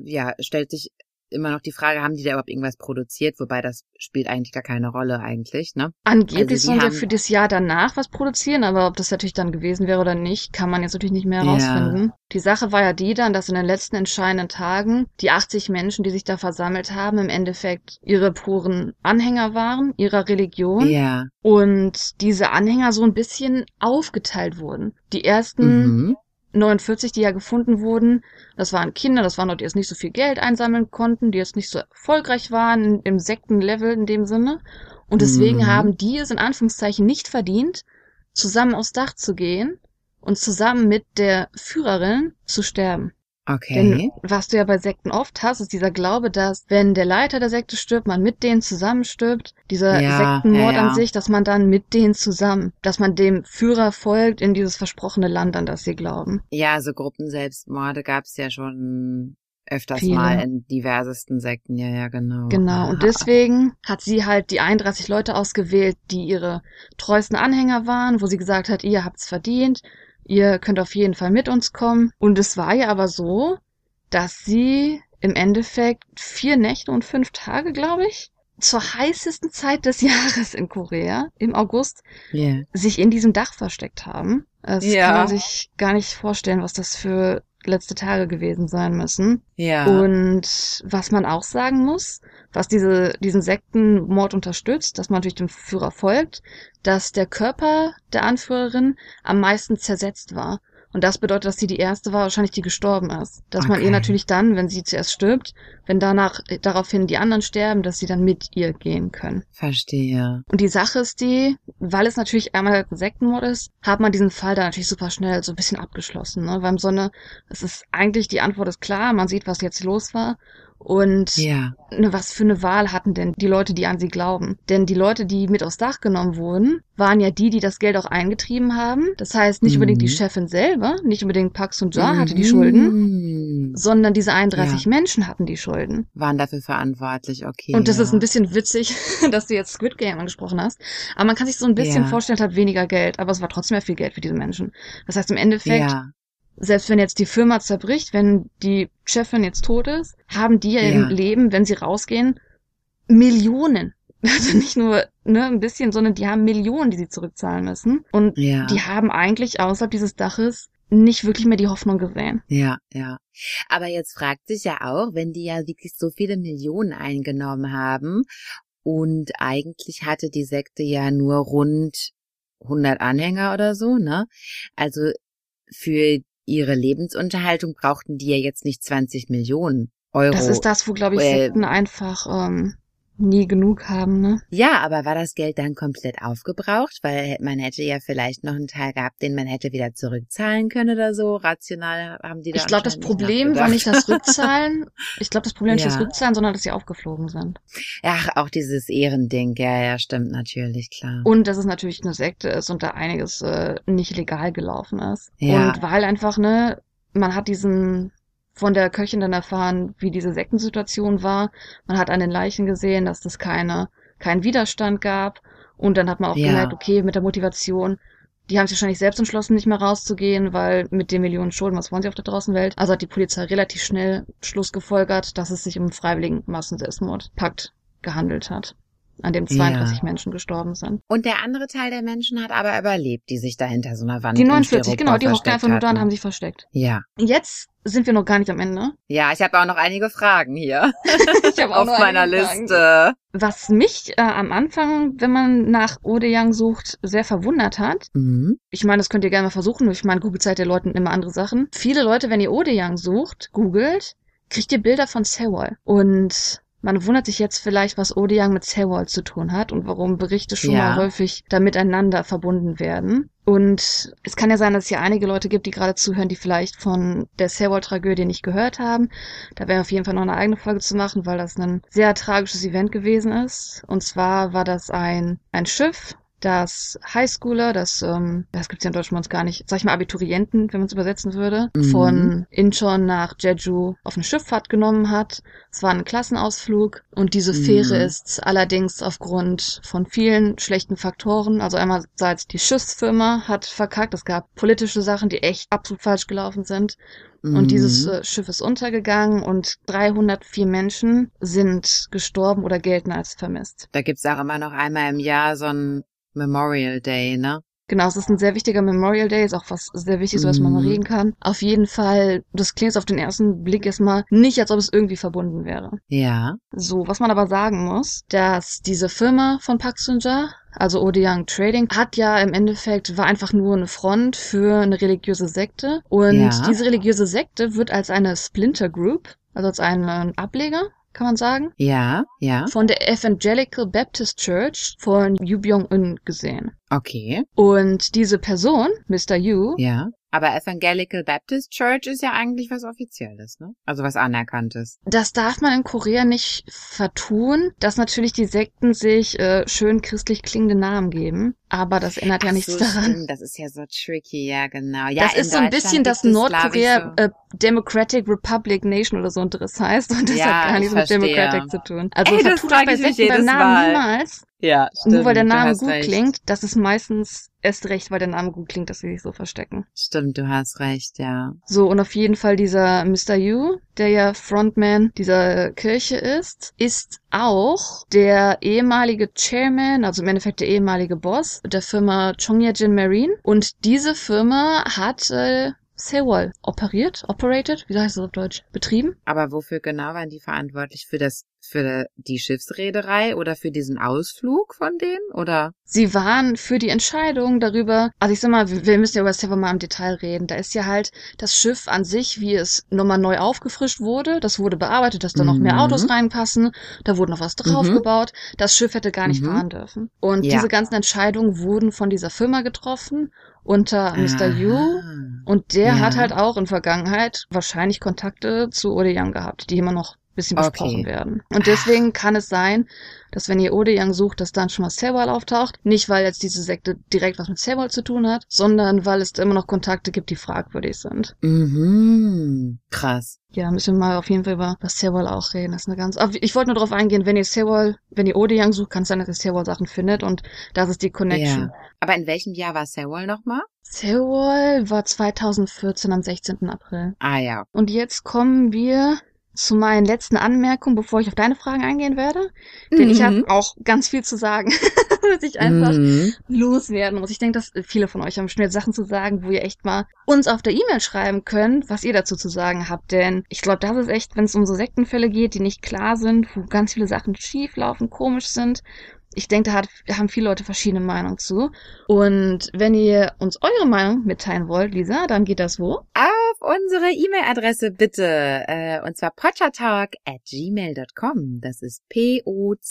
ja, stellt sich immer noch die Frage, haben die da überhaupt irgendwas produziert? Wobei das spielt eigentlich gar keine Rolle eigentlich, ne? Angeblich Also sollen sie haben- für das Jahr danach was produzieren, aber ob das natürlich dann gewesen wäre oder nicht, kann man jetzt natürlich nicht mehr Ja. herausfinden. Die Sache war ja die dann, dass in den letzten entscheidenden Tagen die 80 Menschen, die sich da versammelt haben, im Endeffekt ihre puren Anhänger waren, ihrer Religion. Ja. Und diese Anhänger so ein bisschen aufgeteilt wurden. Die ersten Mhm. 49, die ja gefunden wurden, das waren Kinder, das waren Leute, die jetzt nicht so viel Geld einsammeln konnten, die jetzt nicht so erfolgreich waren im Sektenlevel in dem Sinne. Und deswegen Mhm. haben die es in Anführungszeichen nicht verdient, zusammen aufs Dach zu gehen und zusammen mit der Führerin zu sterben. Okay. Denn was du ja bei Sekten oft hast, ist dieser Glaube, dass wenn der Leiter der Sekte stirbt, man mit denen zusammen stirbt. Dieser Ja, Sektenmord ja, ja. an sich, dass man dann mit denen zusammen, dass man dem Führer folgt in dieses versprochene Land, an das sie glauben. Ja, so Gruppenselbstmorde gab's ja schon öfters Viele. mal in diversesten Sekten. Ja, ja, genau. Genau. Und deswegen hat sie halt die 31 Leute ausgewählt, die ihre treuesten Anhänger waren, wo sie gesagt hat, ihr habt's verdient, ihr könnt auf jeden Fall mit uns kommen. Und es war ja aber so, dass sie im Endeffekt vier Nächte und fünf Tage, glaube ich, zur heißesten Zeit des Jahres in Korea, im August, Ja. sich in diesem Dach versteckt haben. Das Ja. kann man sich gar nicht vorstellen, was das für letzte Tage gewesen sein müssen. Ja. Und was man auch sagen muss, was diese, diesen Sektenmord unterstützt, dass man natürlich dem Führer folgt, dass der Körper der Anführerin am meisten zersetzt war. Und das bedeutet, dass sie die erste war, wahrscheinlich die gestorben ist. Dass man Okay. ihr natürlich dann, wenn sie zuerst stirbt, wenn danach äh, daraufhin die anderen sterben, dass sie dann mit ihr gehen können. Verstehe. Und die Sache ist die, weil es natürlich einmal ein Sektenmord ist, hat man diesen Fall dann natürlich super schnell so ein bisschen abgeschlossen. Ne? Weil im Sonne, es ist eigentlich, die Antwort ist klar, man sieht, was jetzt los war. Und Ja. ne, was für eine Wahl hatten denn die Leute, die an sie glauben? Denn die Leute, die mit aufs Dach genommen wurden, waren ja die, die das Geld auch eingetrieben haben. Das heißt, nicht Mhm. unbedingt die Chefin selber, nicht unbedingt Park Sun-ja hatte die Schulden, Mhm. sondern diese 31 Menschen hatten die Schulden. Waren dafür verantwortlich, okay. Und das ja. ist ein bisschen witzig, dass du jetzt Squid Game angesprochen hast. Aber man kann sich so ein bisschen Ja. vorstellen, es hat weniger Geld, aber es war trotzdem ja viel Geld für diese Menschen. Das heißt, im Endeffekt, Ja. Selbst wenn jetzt die Firma zerbricht, wenn die Chefin jetzt tot ist, haben die ja, Ja. im Leben, wenn sie rausgehen, Millionen. Also nicht nur ne, ein bisschen, sondern die haben Millionen, die sie zurückzahlen müssen. Und Ja. die haben eigentlich außerhalb dieses Daches nicht wirklich mehr die Hoffnung gesehen. Ja, ja. Aber jetzt fragt sich ja auch, wenn die ja wirklich so viele Millionen eingenommen haben und eigentlich hatte die Sekte ja nur rund 100 Anhänger oder so, ne? Also für ihre Lebensunterhaltung brauchten die ja jetzt nicht 20 Millionen Euro. Das ist das, wo, glaube ich, äh, Sekten einfach ähm, nie genug haben, ne? Ja, aber war das Geld dann komplett aufgebraucht? Weil man hätte ja vielleicht noch einen Teil gehabt, den man hätte wieder zurückzahlen können oder so. Rational haben die da Ich glaube, das Problem war nicht das Rückzahlen. Ich glaube, das Problem nicht das Ja. Rückzahlen, sondern dass sie aufgeflogen sind. Ach, auch dieses Ehrending. Ja, ja, stimmt natürlich, klar. Und dass es natürlich eine Sekte ist und da einiges äh, nicht legal gelaufen ist. Ja. Und weil einfach, ne, man hat diesen von der Köchin dann erfahren, wie diese Sektensituation war. Man hat an den Leichen gesehen, dass das keine, keinen Widerstand gab. Und dann hat man auch Ja. gemerkt, okay, mit der Motivation, die haben sich wahrscheinlich selbst entschlossen, nicht mehr rauszugehen, weil mit den Millionen Schulden, was wollen sie auf der Draußenwelt? Also hat die Polizei relativ schnell Schluss gefolgert, dass es sich um einen freiwilligen Massenselbstmordpakt gehandelt hat, an dem 32 Ja. Menschen gestorben sind. Und der andere Teil der Menschen hat aber überlebt, die sich da hinter so einer Wand Die in 49, genau, die hockten einfach nur da und haben sich versteckt. Ja. Jetzt sind wir noch gar nicht am Ende. Ja, ich habe auch noch einige Fragen hier Ich habe auf meiner Liste. Was mich äh, am Anfang, wenn man nach Odeyang sucht, sehr verwundert hat. Mhm. Ich meine, das könnt ihr gerne mal versuchen. Ich meine, Google zeigt den Leuten immer andere Sachen. Viele Leute, wenn ihr Odeyang sucht, googelt, kriegt ihr Bilder von Sewol. Und man wundert sich jetzt vielleicht, was Odeyang mit Sewol zu tun hat und warum Berichte schon Ja. mal häufig da miteinander verbunden werden. Und es kann ja sein, dass es hier einige Leute gibt, die gerade zuhören, die vielleicht von der Sewol-Tragödie nicht gehört haben. Da wäre auf jeden Fall noch eine eigene Folge zu machen, weil das ein sehr tragisches Event gewesen ist. Und zwar war das ein, ein Schiff, das Highschooler, das, ähm, das gibt's ja in Deutschland bei uns gar nicht, sag ich mal Abiturienten, wenn man es übersetzen würde, Mhm. von Incheon nach Jeju auf eine Schifffahrt genommen hat. Es war ein Klassenausflug und diese Fähre Mhm. ist allerdings aufgrund von vielen schlechten Faktoren, also einerseits die Schiffsfirma hat verkackt, es gab politische Sachen, die echt absolut falsch gelaufen sind. Und dieses Mhm. äh, Schiff ist untergegangen und 304 Menschen sind gestorben oder gelten als vermisst. Da gibt's auch immer noch einmal im Jahr so ein Memorial Day, ne? Genau, es ist ein sehr wichtiger Memorial Day, ist auch was sehr Wichtiges, was man mal Mhm. reden kann. Auf jeden Fall, das klingt auf den ersten Blick erstmal nicht, als ob es irgendwie verbunden wäre. Ja. So, was man aber sagen muss, dass diese Firma von Park Sun-ja, also Odeyoung Trading, hat ja im Endeffekt, war einfach nur eine Front für eine religiöse Sekte. Und Ja. diese religiöse Sekte wird als eine Splinter Group, also als einen Ableger, kann man sagen, Ja, ja. von der Evangelical Baptist Church von Yu Byung-un gesehen. Okay. Und diese Person, Mr. Yu, Ja. Aber Evangelical Baptist Church ist ja eigentlich was Offizielles, ne? Also was Anerkanntes. Das darf man in Korea nicht vertun, dass natürlich die Sekten sich äh, schön christlich klingende Namen geben, aber das ändert ja Ach nichts so, daran. Stimmt, das ist ja so tricky, ja, genau. Ja, das ist so ein bisschen das Nordkorea slawische- äh, Democratic Republic Nation oder so ein Driss heißt und das Ja, hat gar ich nichts mit. Democratic zu tun. Also Ey, das vertut frag bei Sekten beim Namen Mal. niemals. Ja, stimmt. Nur weil der Name gut recht. klingt, das ist meistens erst recht, weil der Name gut klingt, dass sie sich so verstecken. Stimmt, du hast recht, ja. So, und auf jeden Fall dieser Mr. Yu, der ja Frontman dieser Kirche ist, ist auch der ehemalige Chairman, also im Endeffekt der ehemalige Boss der Firma Chongyajin Marine. Und diese Firma hat äh, Sewol operiert, operated, wie heißt das auf Deutsch, betrieben. Aber wofür genau waren die verantwortlich? Für das, für die Schiffsreederei oder für diesen Ausflug von denen? Oder? Sie waren für die Entscheidung darüber, also ich sag mal, wir müssen ja über Seven mal im Detail reden. Da ist ja halt das Schiff an sich, wie es nochmal neu aufgefrischt wurde. Das wurde bearbeitet, dass da noch mehr Mhm. Autos reinpassen. Da wurde noch was draufgebaut. Das Schiff hätte gar nicht Mhm. fahren dürfen. Und Ja. diese ganzen Entscheidungen wurden von dieser Firma getroffen unter Mr. Yu. Aha. Und der Ja. hat halt auch in Vergangenheit wahrscheinlich Kontakte zu Odeyoung gehabt, die immer noch bisschen Okay. besprochen werden. Und deswegen kann es sein, dass wenn ihr Odeyoung sucht, dass dann schon mal Sewol auftaucht. Nicht, weil jetzt diese Sekte direkt was mit Sewol zu tun hat, sondern weil es immer noch Kontakte gibt, die fragwürdig sind. Mhm. Krass. Ja, müssen wir mal auf jeden Fall über das Sewol auch reden. Das ist eine ganz. Aber ich wollte nur darauf eingehen, wenn ihr Sewol, wenn ihr Odeyoung sucht, kann es sein, dass ihr Sewol Sachen findet und das ist die Connection. Ja. Aber in welchem Jahr war Sewol nochmal? Sewol war 2014 am 16. April. Ah ja. Und jetzt kommen wir zu meinen letzten Anmerkungen, bevor ich auf deine Fragen eingehen werde. Denn ich habe auch ganz viel zu sagen, was ich einfach Mhm. loswerden muss. Ich denke, dass viele von euch haben schnell Sachen zu sagen, wo ihr echt mal uns auf der E-Mail schreiben könnt, was ihr dazu zu sagen habt. Denn ich glaube, das ist echt, wenn es um so Sektenfälle geht, die nicht klar sind, wo ganz viele Sachen schief laufen, komisch sind, Ich denke, da hat, haben viele Leute verschiedene Meinungen zu. Und wenn ihr uns eure Meinung mitteilen wollt, Lisa, dann geht das wo? Auf unsere E-Mail-Adresse bitte. Äh, und zwar potchatalk at gmail.com. Das ist P-O-C-H-A-T-A-L-K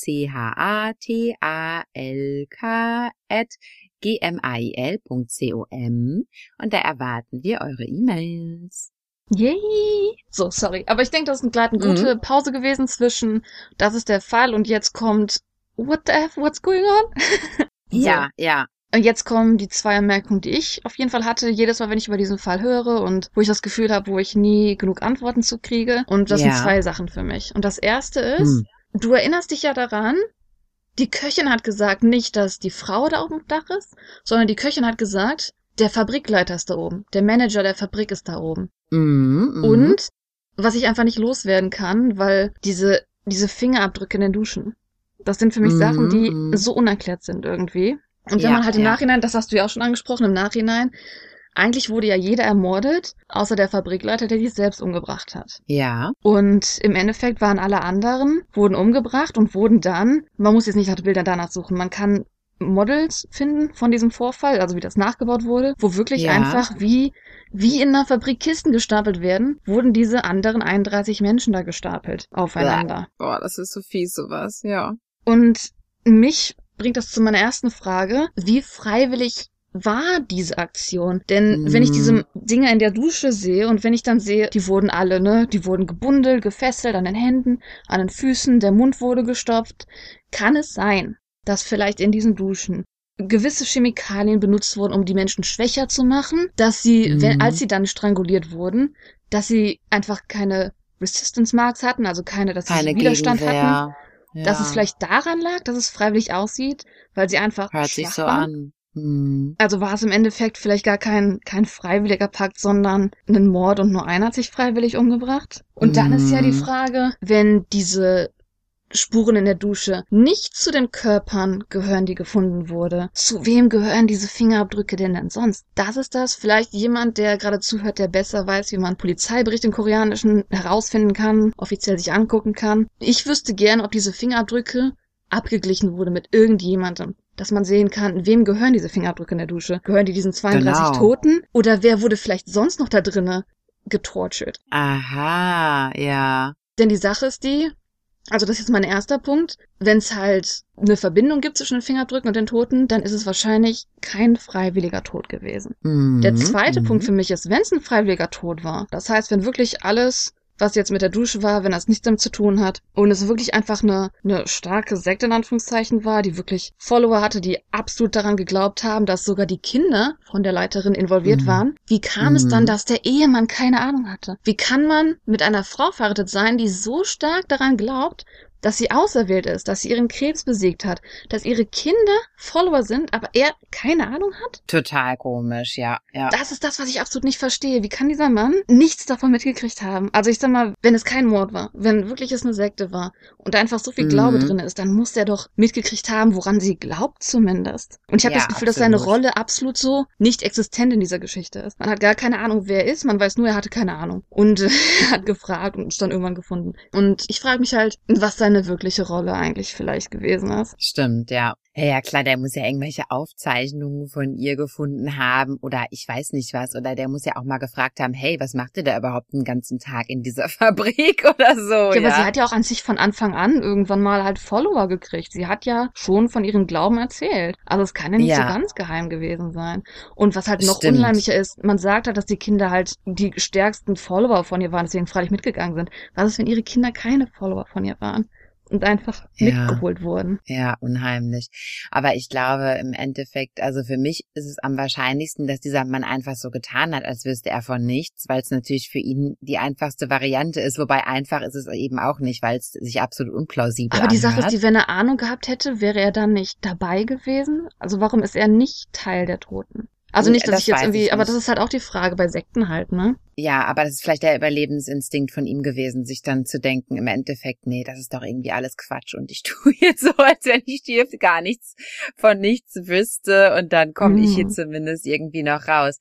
at gmail.com. Und da erwarten wir eure E-Mails. Yay! So, sorry. Aber ich denke, das ist eine gute mhm. Pause gewesen zwischen, das ist der Fall und jetzt kommt what the F, what's going on? so. Ja, ja. Und jetzt kommen die zwei Anmerkungen, die ich auf jeden Fall hatte, jedes Mal, wenn ich über diesen Fall höre und wo ich das Gefühl habe, wo ich nie genug Antworten zu kriege. Und das ja. sind zwei Sachen für mich. Und das erste ist, hm. du erinnerst dich ja daran, die Köchin hat gesagt, nicht, dass die Frau da auf dem Dach ist, sondern die Köchin hat gesagt, der Fabrikleiter ist da oben, der Manager der Fabrik ist da oben. Mm, mm. Und was ich einfach nicht loswerden kann, weil diese, diese Fingerabdrücke in den Duschen, das sind für mich. Sachen, die mhm. so unerklärt sind irgendwie. Und wenn ja, man halt im ja. Nachhinein, das hast du ja auch schon angesprochen, im Nachhinein, eigentlich wurde ja jeder ermordet, außer der Fabrikleiter, der sich selbst umgebracht hat. Ja. Und im Endeffekt waren alle anderen, wurden umgebracht und wurden dann, man muss jetzt nicht nach Bildern danach suchen, man kann Models finden von diesem Vorfall, also wie das nachgebaut wurde, wo wirklich ja. einfach wie, wie in einer Fabrik Kisten gestapelt werden, wurden diese anderen 31 Menschen da gestapelt aufeinander. Boah, das ist so fies, sowas, ja. Und mich bringt das zu meiner ersten Frage. Wie freiwillig war diese Aktion? Denn mm. wenn ich diese mhm. Dinge in der Dusche sehe und wenn ich dann sehe, die wurden alle, ne, die wurden gebundelt, gefesselt an den Händen, an den Füßen, der Mund wurde gestopft, kann es sein, dass vielleicht in diesen Duschen gewisse Chemikalien benutzt wurden, um die Menschen schwächer zu machen, dass sie, mm. wenn, als sie dann stranguliert wurden, dass sie einfach keine Resistance Marks hatten, also keine, dass sie keine Widerstand Gegenwehr. hatten ja. Dass es vielleicht daran lag, dass es freiwillig aussieht, weil sie einfach. Hört sich so waren. an. Hm. Also war es im Endeffekt vielleicht gar kein, kein freiwilliger Pakt, sondern ein Mord und nur einer hat sich freiwillig umgebracht. Und dann ist ja die hm. Frage, wenn diese Spuren in der Dusche nicht zu den Körpern gehören, die gefunden wurde. Zu wem gehören diese Fingerabdrücke denn denn sonst? Das ist das. Vielleicht jemand, der gerade zuhört, der besser weiß, wie man Polizeibericht im Koreanischen herausfinden kann, offiziell sich angucken kann. Ich wüsste gern, ob diese Fingerabdrücke abgeglichen wurde mit irgendjemandem. Dass man sehen kann, wem gehören diese Fingerabdrücke in der Dusche? Gehören die diesen 32 genau. Toten? Oder wer wurde vielleicht sonst noch da drinnen getortured? Aha, ja. Denn die Sache ist die, also das ist jetzt mein erster Punkt. Wenn es halt eine Verbindung gibt zwischen den Fingerabdrücken und den Toten, dann ist es wahrscheinlich kein freiwilliger Tod gewesen. Mhm. Der zweite mhm. Punkt für mich ist, wenn es ein freiwilliger Tod war, das heißt, wenn wirklich alles was jetzt mit der Dusche war, wenn das nichts damit zu tun hat. Und es wirklich einfach eine, eine starke Sekte in Anführungszeichen war, die wirklich Follower hatte, die absolut daran geglaubt haben, dass sogar die Kinder von der Leiterin involviert mhm. waren. Wie kam mhm. es dann, mhm. dass der Ehemann keine Ahnung hatte? Wie kann man mit einer Frau verheiratet sein, die so stark daran glaubt, dass sie auserwählt ist, dass sie ihren Krebs besiegt hat, dass ihre Kinder Follower sind, aber er keine Ahnung hat? Total komisch, ja, ja. Das ist das, was ich absolut nicht verstehe. Wie kann dieser Mann nichts davon mitgekriegt haben? Also ich sag mal, wenn es kein Mord war, wenn wirklich es eine Sekte war und da einfach so viel Glaube mhm. drin ist, dann muss er doch mitgekriegt haben, woran sie glaubt zumindest. Und ich habe ja, das Gefühl, absolut. dass seine Rolle absolut so nicht existent in dieser Geschichte ist. Man hat gar keine Ahnung, wer er ist, man weiß nur, er hatte keine Ahnung. Und hat gefragt und ist dann irgendwann gefunden. Und ich frage mich halt, was sein seine wirkliche Rolle eigentlich vielleicht gewesen ist. Stimmt, ja. Ja, klar, der muss ja irgendwelche Aufzeichnungen von ihr gefunden haben oder ich weiß nicht was. Oder der muss ja auch mal gefragt haben, hey, was macht ihr da überhaupt den ganzen Tag in dieser Fabrik oder so? Ja, ja, aber sie hat ja auch an sich von Anfang an irgendwann mal halt Follower gekriegt. Sie hat ja schon von ihrem Glauben erzählt. Also es kann ja nicht ja. so ganz geheim gewesen sein. Und was halt noch Stimmt. unheimlicher ist, man sagt halt, dass die Kinder halt die stärksten Follower von ihr waren, deswegen freilich mitgegangen sind. Was ist, wenn ihre Kinder keine Follower von ihr waren? Und einfach ja, mitgeholt wurden. Ja, unheimlich. Aber ich glaube im Endeffekt, also für mich ist es am wahrscheinlichsten, dass dieser Mann einfach so getan hat, als wüsste er von nichts, weil es natürlich für ihn die einfachste Variante ist. Wobei einfach ist es eben auch nicht, weil es sich absolut unplausibel Aber die anhört. Sache ist, die, wenn er Ahnung gehabt hätte, wäre er dann nicht dabei gewesen? Also warum ist er nicht Teil der Toten? Also nicht, dass das ich jetzt irgendwie, ich aber das ist halt auch die Frage bei Sekten halt, ne? Ja, aber das ist vielleicht der Überlebensinstinkt von ihm gewesen, sich dann zu denken, im Endeffekt, nee, das ist doch irgendwie alles Quatsch und ich tue jetzt so, als wenn ich hier gar nichts von nichts wüsste und dann komme mhm. ich hier mhm. zumindest irgendwie noch raus.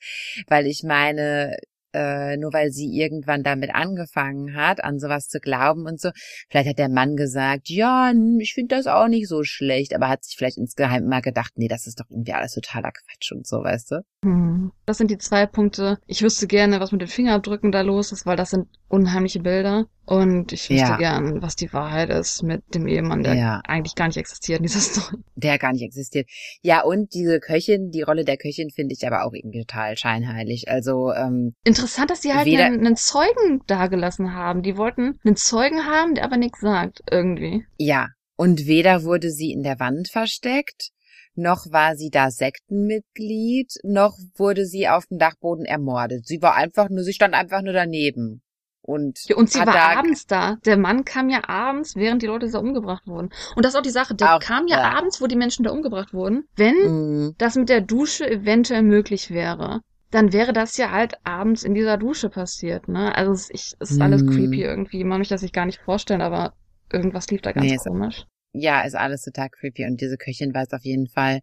Weil ich meine, äh, nur weil sie irgendwann damit angefangen hat, an sowas zu glauben und so. Vielleicht hat der Mann gesagt, ja, ich finde das auch nicht so schlecht, aber hat sich vielleicht insgeheim mal gedacht, nee, das ist doch irgendwie alles totaler Quatsch und so, weißt du? Hm. Das sind die zwei Punkte. Ich wüsste gerne, was mit den Fingerabdrücken da los ist, weil das sind unheimliche Bilder. Und ich wüsste ja. gern, was die Wahrheit ist mit dem Ehemann, der ja. eigentlich gar nicht existiert in dieser Story. Der gar nicht existiert. Ja, und diese Köchin, die Rolle der Köchin finde ich aber auch irgendwie total scheinheilig. Also ähm, Interessant, dass sie halt einen, einen Zeugen dagelassen haben. Die wollten einen Zeugen haben, der aber nichts sagt, irgendwie. Ja, und weder wurde sie in der Wand versteckt, noch war sie da Sektenmitglied, noch wurde sie auf dem Dachboden ermordet. Sie war einfach nur, sie stand einfach nur daneben. Und, ja, und sie war da abends da. Der Mann kam ja abends, während die Leute da umgebracht wurden. Und das ist auch die Sache. Der auch, kam ja, ja, abends, wo die Menschen da umgebracht wurden. Wenn mm. das mit der Dusche eventuell möglich wäre, dann wäre das ja halt abends in dieser Dusche passiert, ne? Also es, ich, es ist alles creepy irgendwie. Man möchte das sich gar nicht vorstellen, aber irgendwas lief da ganz nee, komisch. ja, ist alles total creepy. Und diese Köchin weiß auf jeden Fall,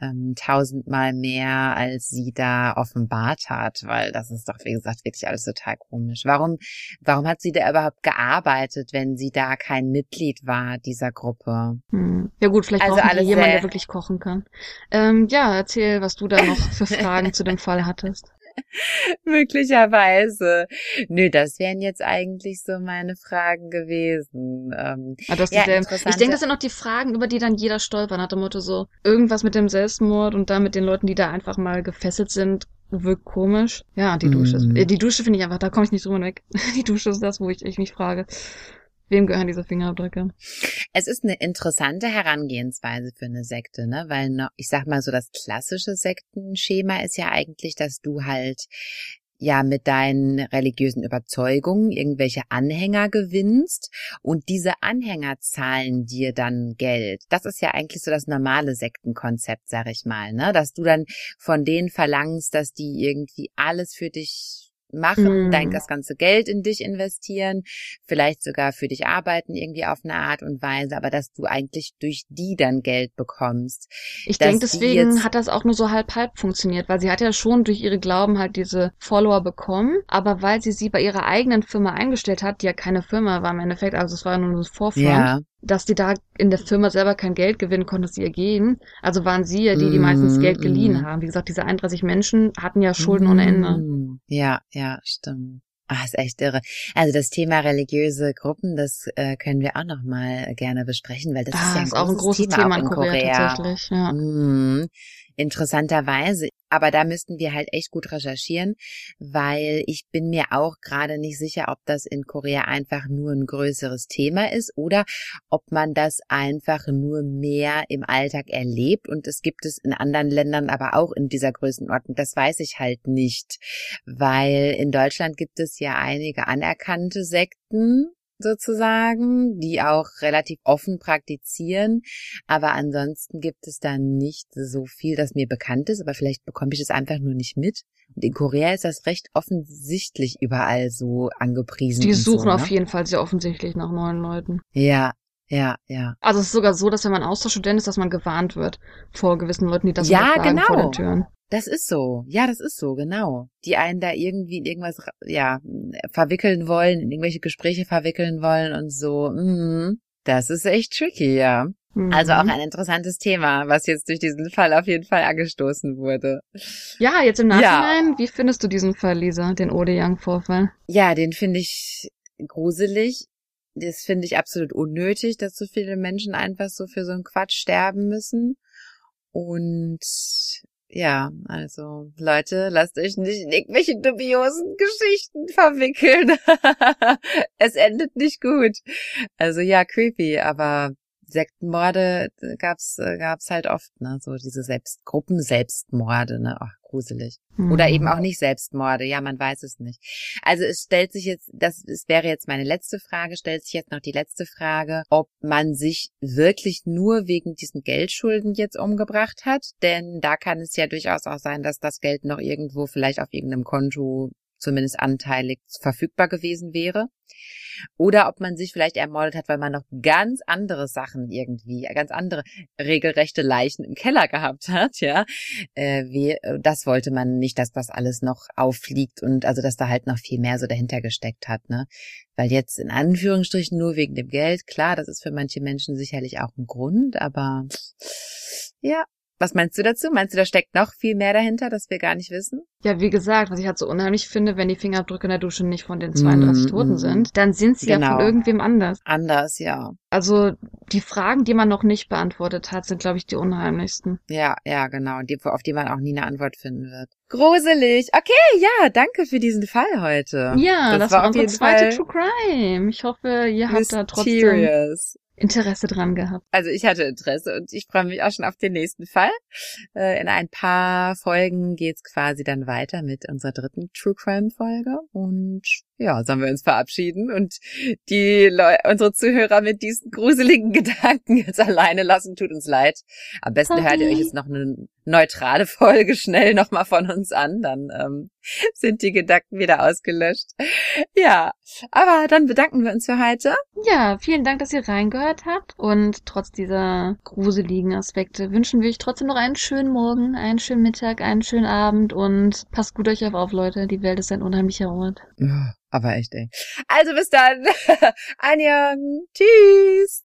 ähm, tausendmal mehr, als sie da offenbart hat, weil das ist doch, wie gesagt, wirklich alles total komisch. Warum, warum hat sie da überhaupt gearbeitet, wenn sie da kein Mitglied war dieser Gruppe? Hm. Ja gut, vielleicht also brauchen jemand, der wirklich kochen kann. Ähm, ja, erzähl, was du da noch für Fragen zu dem Fall hattest. Möglicherweise. Nö, das wären jetzt eigentlich so meine Fragen gewesen. Ähm, ah, ja, ich denke, das sind auch die Fragen, über die dann jeder stolpert, nach dem Motto so, irgendwas mit dem Selbstmord und da mit den Leuten, die da einfach mal gefesselt sind, wirkt komisch. Ja, die Dusche. Mm. Ist, die Dusche finde ich einfach, da komme ich nicht drüber weg. Die Dusche ist das, wo ich, ich mich frage. Wem gehören diese Fingerabdrücke? Es ist eine interessante Herangehensweise für eine Sekte, ne? Weil ich sag mal so, das klassische Sektenschema ist ja eigentlich, dass du halt ja mit deinen religiösen Überzeugungen irgendwelche Anhänger gewinnst und diese Anhänger zahlen dir dann Geld. Das ist ja eigentlich so das normale Sektenkonzept, sag ich mal, ne? Dass du dann von denen verlangst, dass die irgendwie alles für dich machen, mm. dein das ganze Geld in dich investieren, vielleicht sogar für dich arbeiten irgendwie auf eine Art und Weise, aber dass du eigentlich durch die dann Geld bekommst. Ich denke, deswegen hat das auch nur so halb halb funktioniert, weil sie hat ja schon durch ihre Glauben halt diese Follower bekommen, aber weil sie sie bei ihrer eigenen Firma eingestellt hat, die ja keine Firma war im Endeffekt, also es war nur ein Vorfront, ja dass die da in der Firma selber kein Geld gewinnen konnten, dass sie ihr gehen. Also waren sie ja die, die meistens Geld geliehen mm. haben. Wie gesagt, diese 31 Menschen hatten ja Schulden mm. ohne Ende. Mm. Ja, ja, stimmt. Ah, ist echt irre. Also das Thema religiöse Gruppen, das äh, können wir auch noch mal gerne besprechen, weil das ah, ist ja ein, ist auch ein großes Thema, Thema in Korea, Korea. tatsächlich. Ja. Mm, interessanterweise. Aber da müssten wir halt echt gut recherchieren, weil ich bin mir auch gerade nicht sicher, ob das in Korea einfach nur ein größeres Thema ist oder ob man das einfach nur mehr im Alltag erlebt und es gibt es in anderen Ländern aber auch in dieser Größenordnung. Das weiß ich halt nicht, weil in Deutschland gibt es ja einige anerkannte Sekten, sozusagen, die auch relativ offen praktizieren. Aber ansonsten gibt es da nicht so viel, das mir bekannt ist. Aber vielleicht bekomme ich es einfach nur nicht mit. Und in Korea ist das recht offensichtlich überall so angepriesen. Die suchen so, ne? auf jeden Fall sehr offensichtlich nach neuen Leuten. Ja, ja, ja. Also es ist sogar so, dass wenn man Austauschstudent ist, dass man gewarnt wird vor gewissen Leuten, die das ja, genau. vor den Türen. Das ist so. Ja, das ist so, genau. Die einen da irgendwie in irgendwas, ja, verwickeln wollen, in irgendwelche Gespräche verwickeln wollen und so. Mhm. Das ist echt tricky, ja. Mhm. Also auch ein interessantes Thema, was jetzt durch diesen Fall auf jeden Fall angestoßen wurde. Ja, jetzt im Nachhinein, ja. wie findest du diesen Fall, Lisa, den Ode Young-Vorfall? Ja, den finde ich gruselig. Das finde ich absolut unnötig, dass so viele Menschen einfach so für so einen Quatsch sterben müssen. Und ja, also Leute, lasst euch nicht in irgendwelche dubiosen Geschichten verwickeln. es endet nicht gut. Also ja, creepy, aber Sektenmorde gab's äh, gab's halt oft, ne, so diese Selbstgruppen Selbstmorde, ne, ach gruselig. Mhm. Oder eben auch nicht Selbstmorde, ja, man weiß es nicht. Also es stellt sich jetzt, das es wäre jetzt meine letzte Frage, stellt sich jetzt noch die letzte Frage, ob man sich wirklich nur wegen diesen Geldschulden jetzt umgebracht hat, denn da kann es ja durchaus auch sein, dass das Geld noch irgendwo vielleicht auf irgendeinem Konto zumindest anteilig verfügbar gewesen wäre. Oder ob man sich vielleicht ermordet hat, weil man noch ganz andere Sachen irgendwie, ganz andere regelrechte Leichen im Keller gehabt hat, ja. Äh, wie, äh, das wollte man nicht, dass das alles noch auffliegt und also, dass da halt noch viel mehr so dahinter gesteckt hat, ne. Weil jetzt in Anführungsstrichen nur wegen dem Geld, klar, das ist für manche Menschen sicherlich auch ein Grund, aber ja, was meinst du dazu? Meinst du, da steckt noch viel mehr dahinter, das wir gar nicht wissen? Ja, wie gesagt, was ich halt so unheimlich finde, wenn die Fingerabdrücke in der Dusche nicht von den 32 mm, Toten mm, sind, dann sind sie genau. ja von genau. irgendwem anders. Anders, ja. Also die Fragen, die man noch nicht beantwortet hat, sind, glaube ich, die unheimlichsten. Ja, ja, genau. Die, auf die man auch nie eine Antwort finden wird. Gruselig. Okay, ja, danke für diesen Fall heute. Ja, das, das war unsere zweite Fall True Crime. Ich hoffe, ihr habt da trotzdem Interesse dran gehabt. Also ich hatte Interesse und ich freue mich auch schon auf den nächsten Fall. Äh, in ein paar Folgen geht's quasi dann weiter mit unserer dritten True Crime Folge und ja, sollen wir uns verabschieden und die Leu unsere Zuhörer mit diesen gruseligen Gedanken jetzt alleine lassen. Tut uns leid. Am besten Sorry. hört ihr euch jetzt noch eine neutrale Folge schnell nochmal von uns an, dann ähm, sind die Gedanken wieder ausgelöscht. Ja, aber dann bedanken wir uns für heute. Ja, vielen Dank, dass ihr reingehört habt und trotz dieser gruseligen Aspekte wünschen wir euch trotzdem noch einen schönen Morgen, einen schönen Mittag, einen schönen Abend und passt gut euch auf, Leute. Die Welt ist ein unheimlicher Ort. Ja. Aber echt, ey. Also bis dann. Anjang. Tschüss.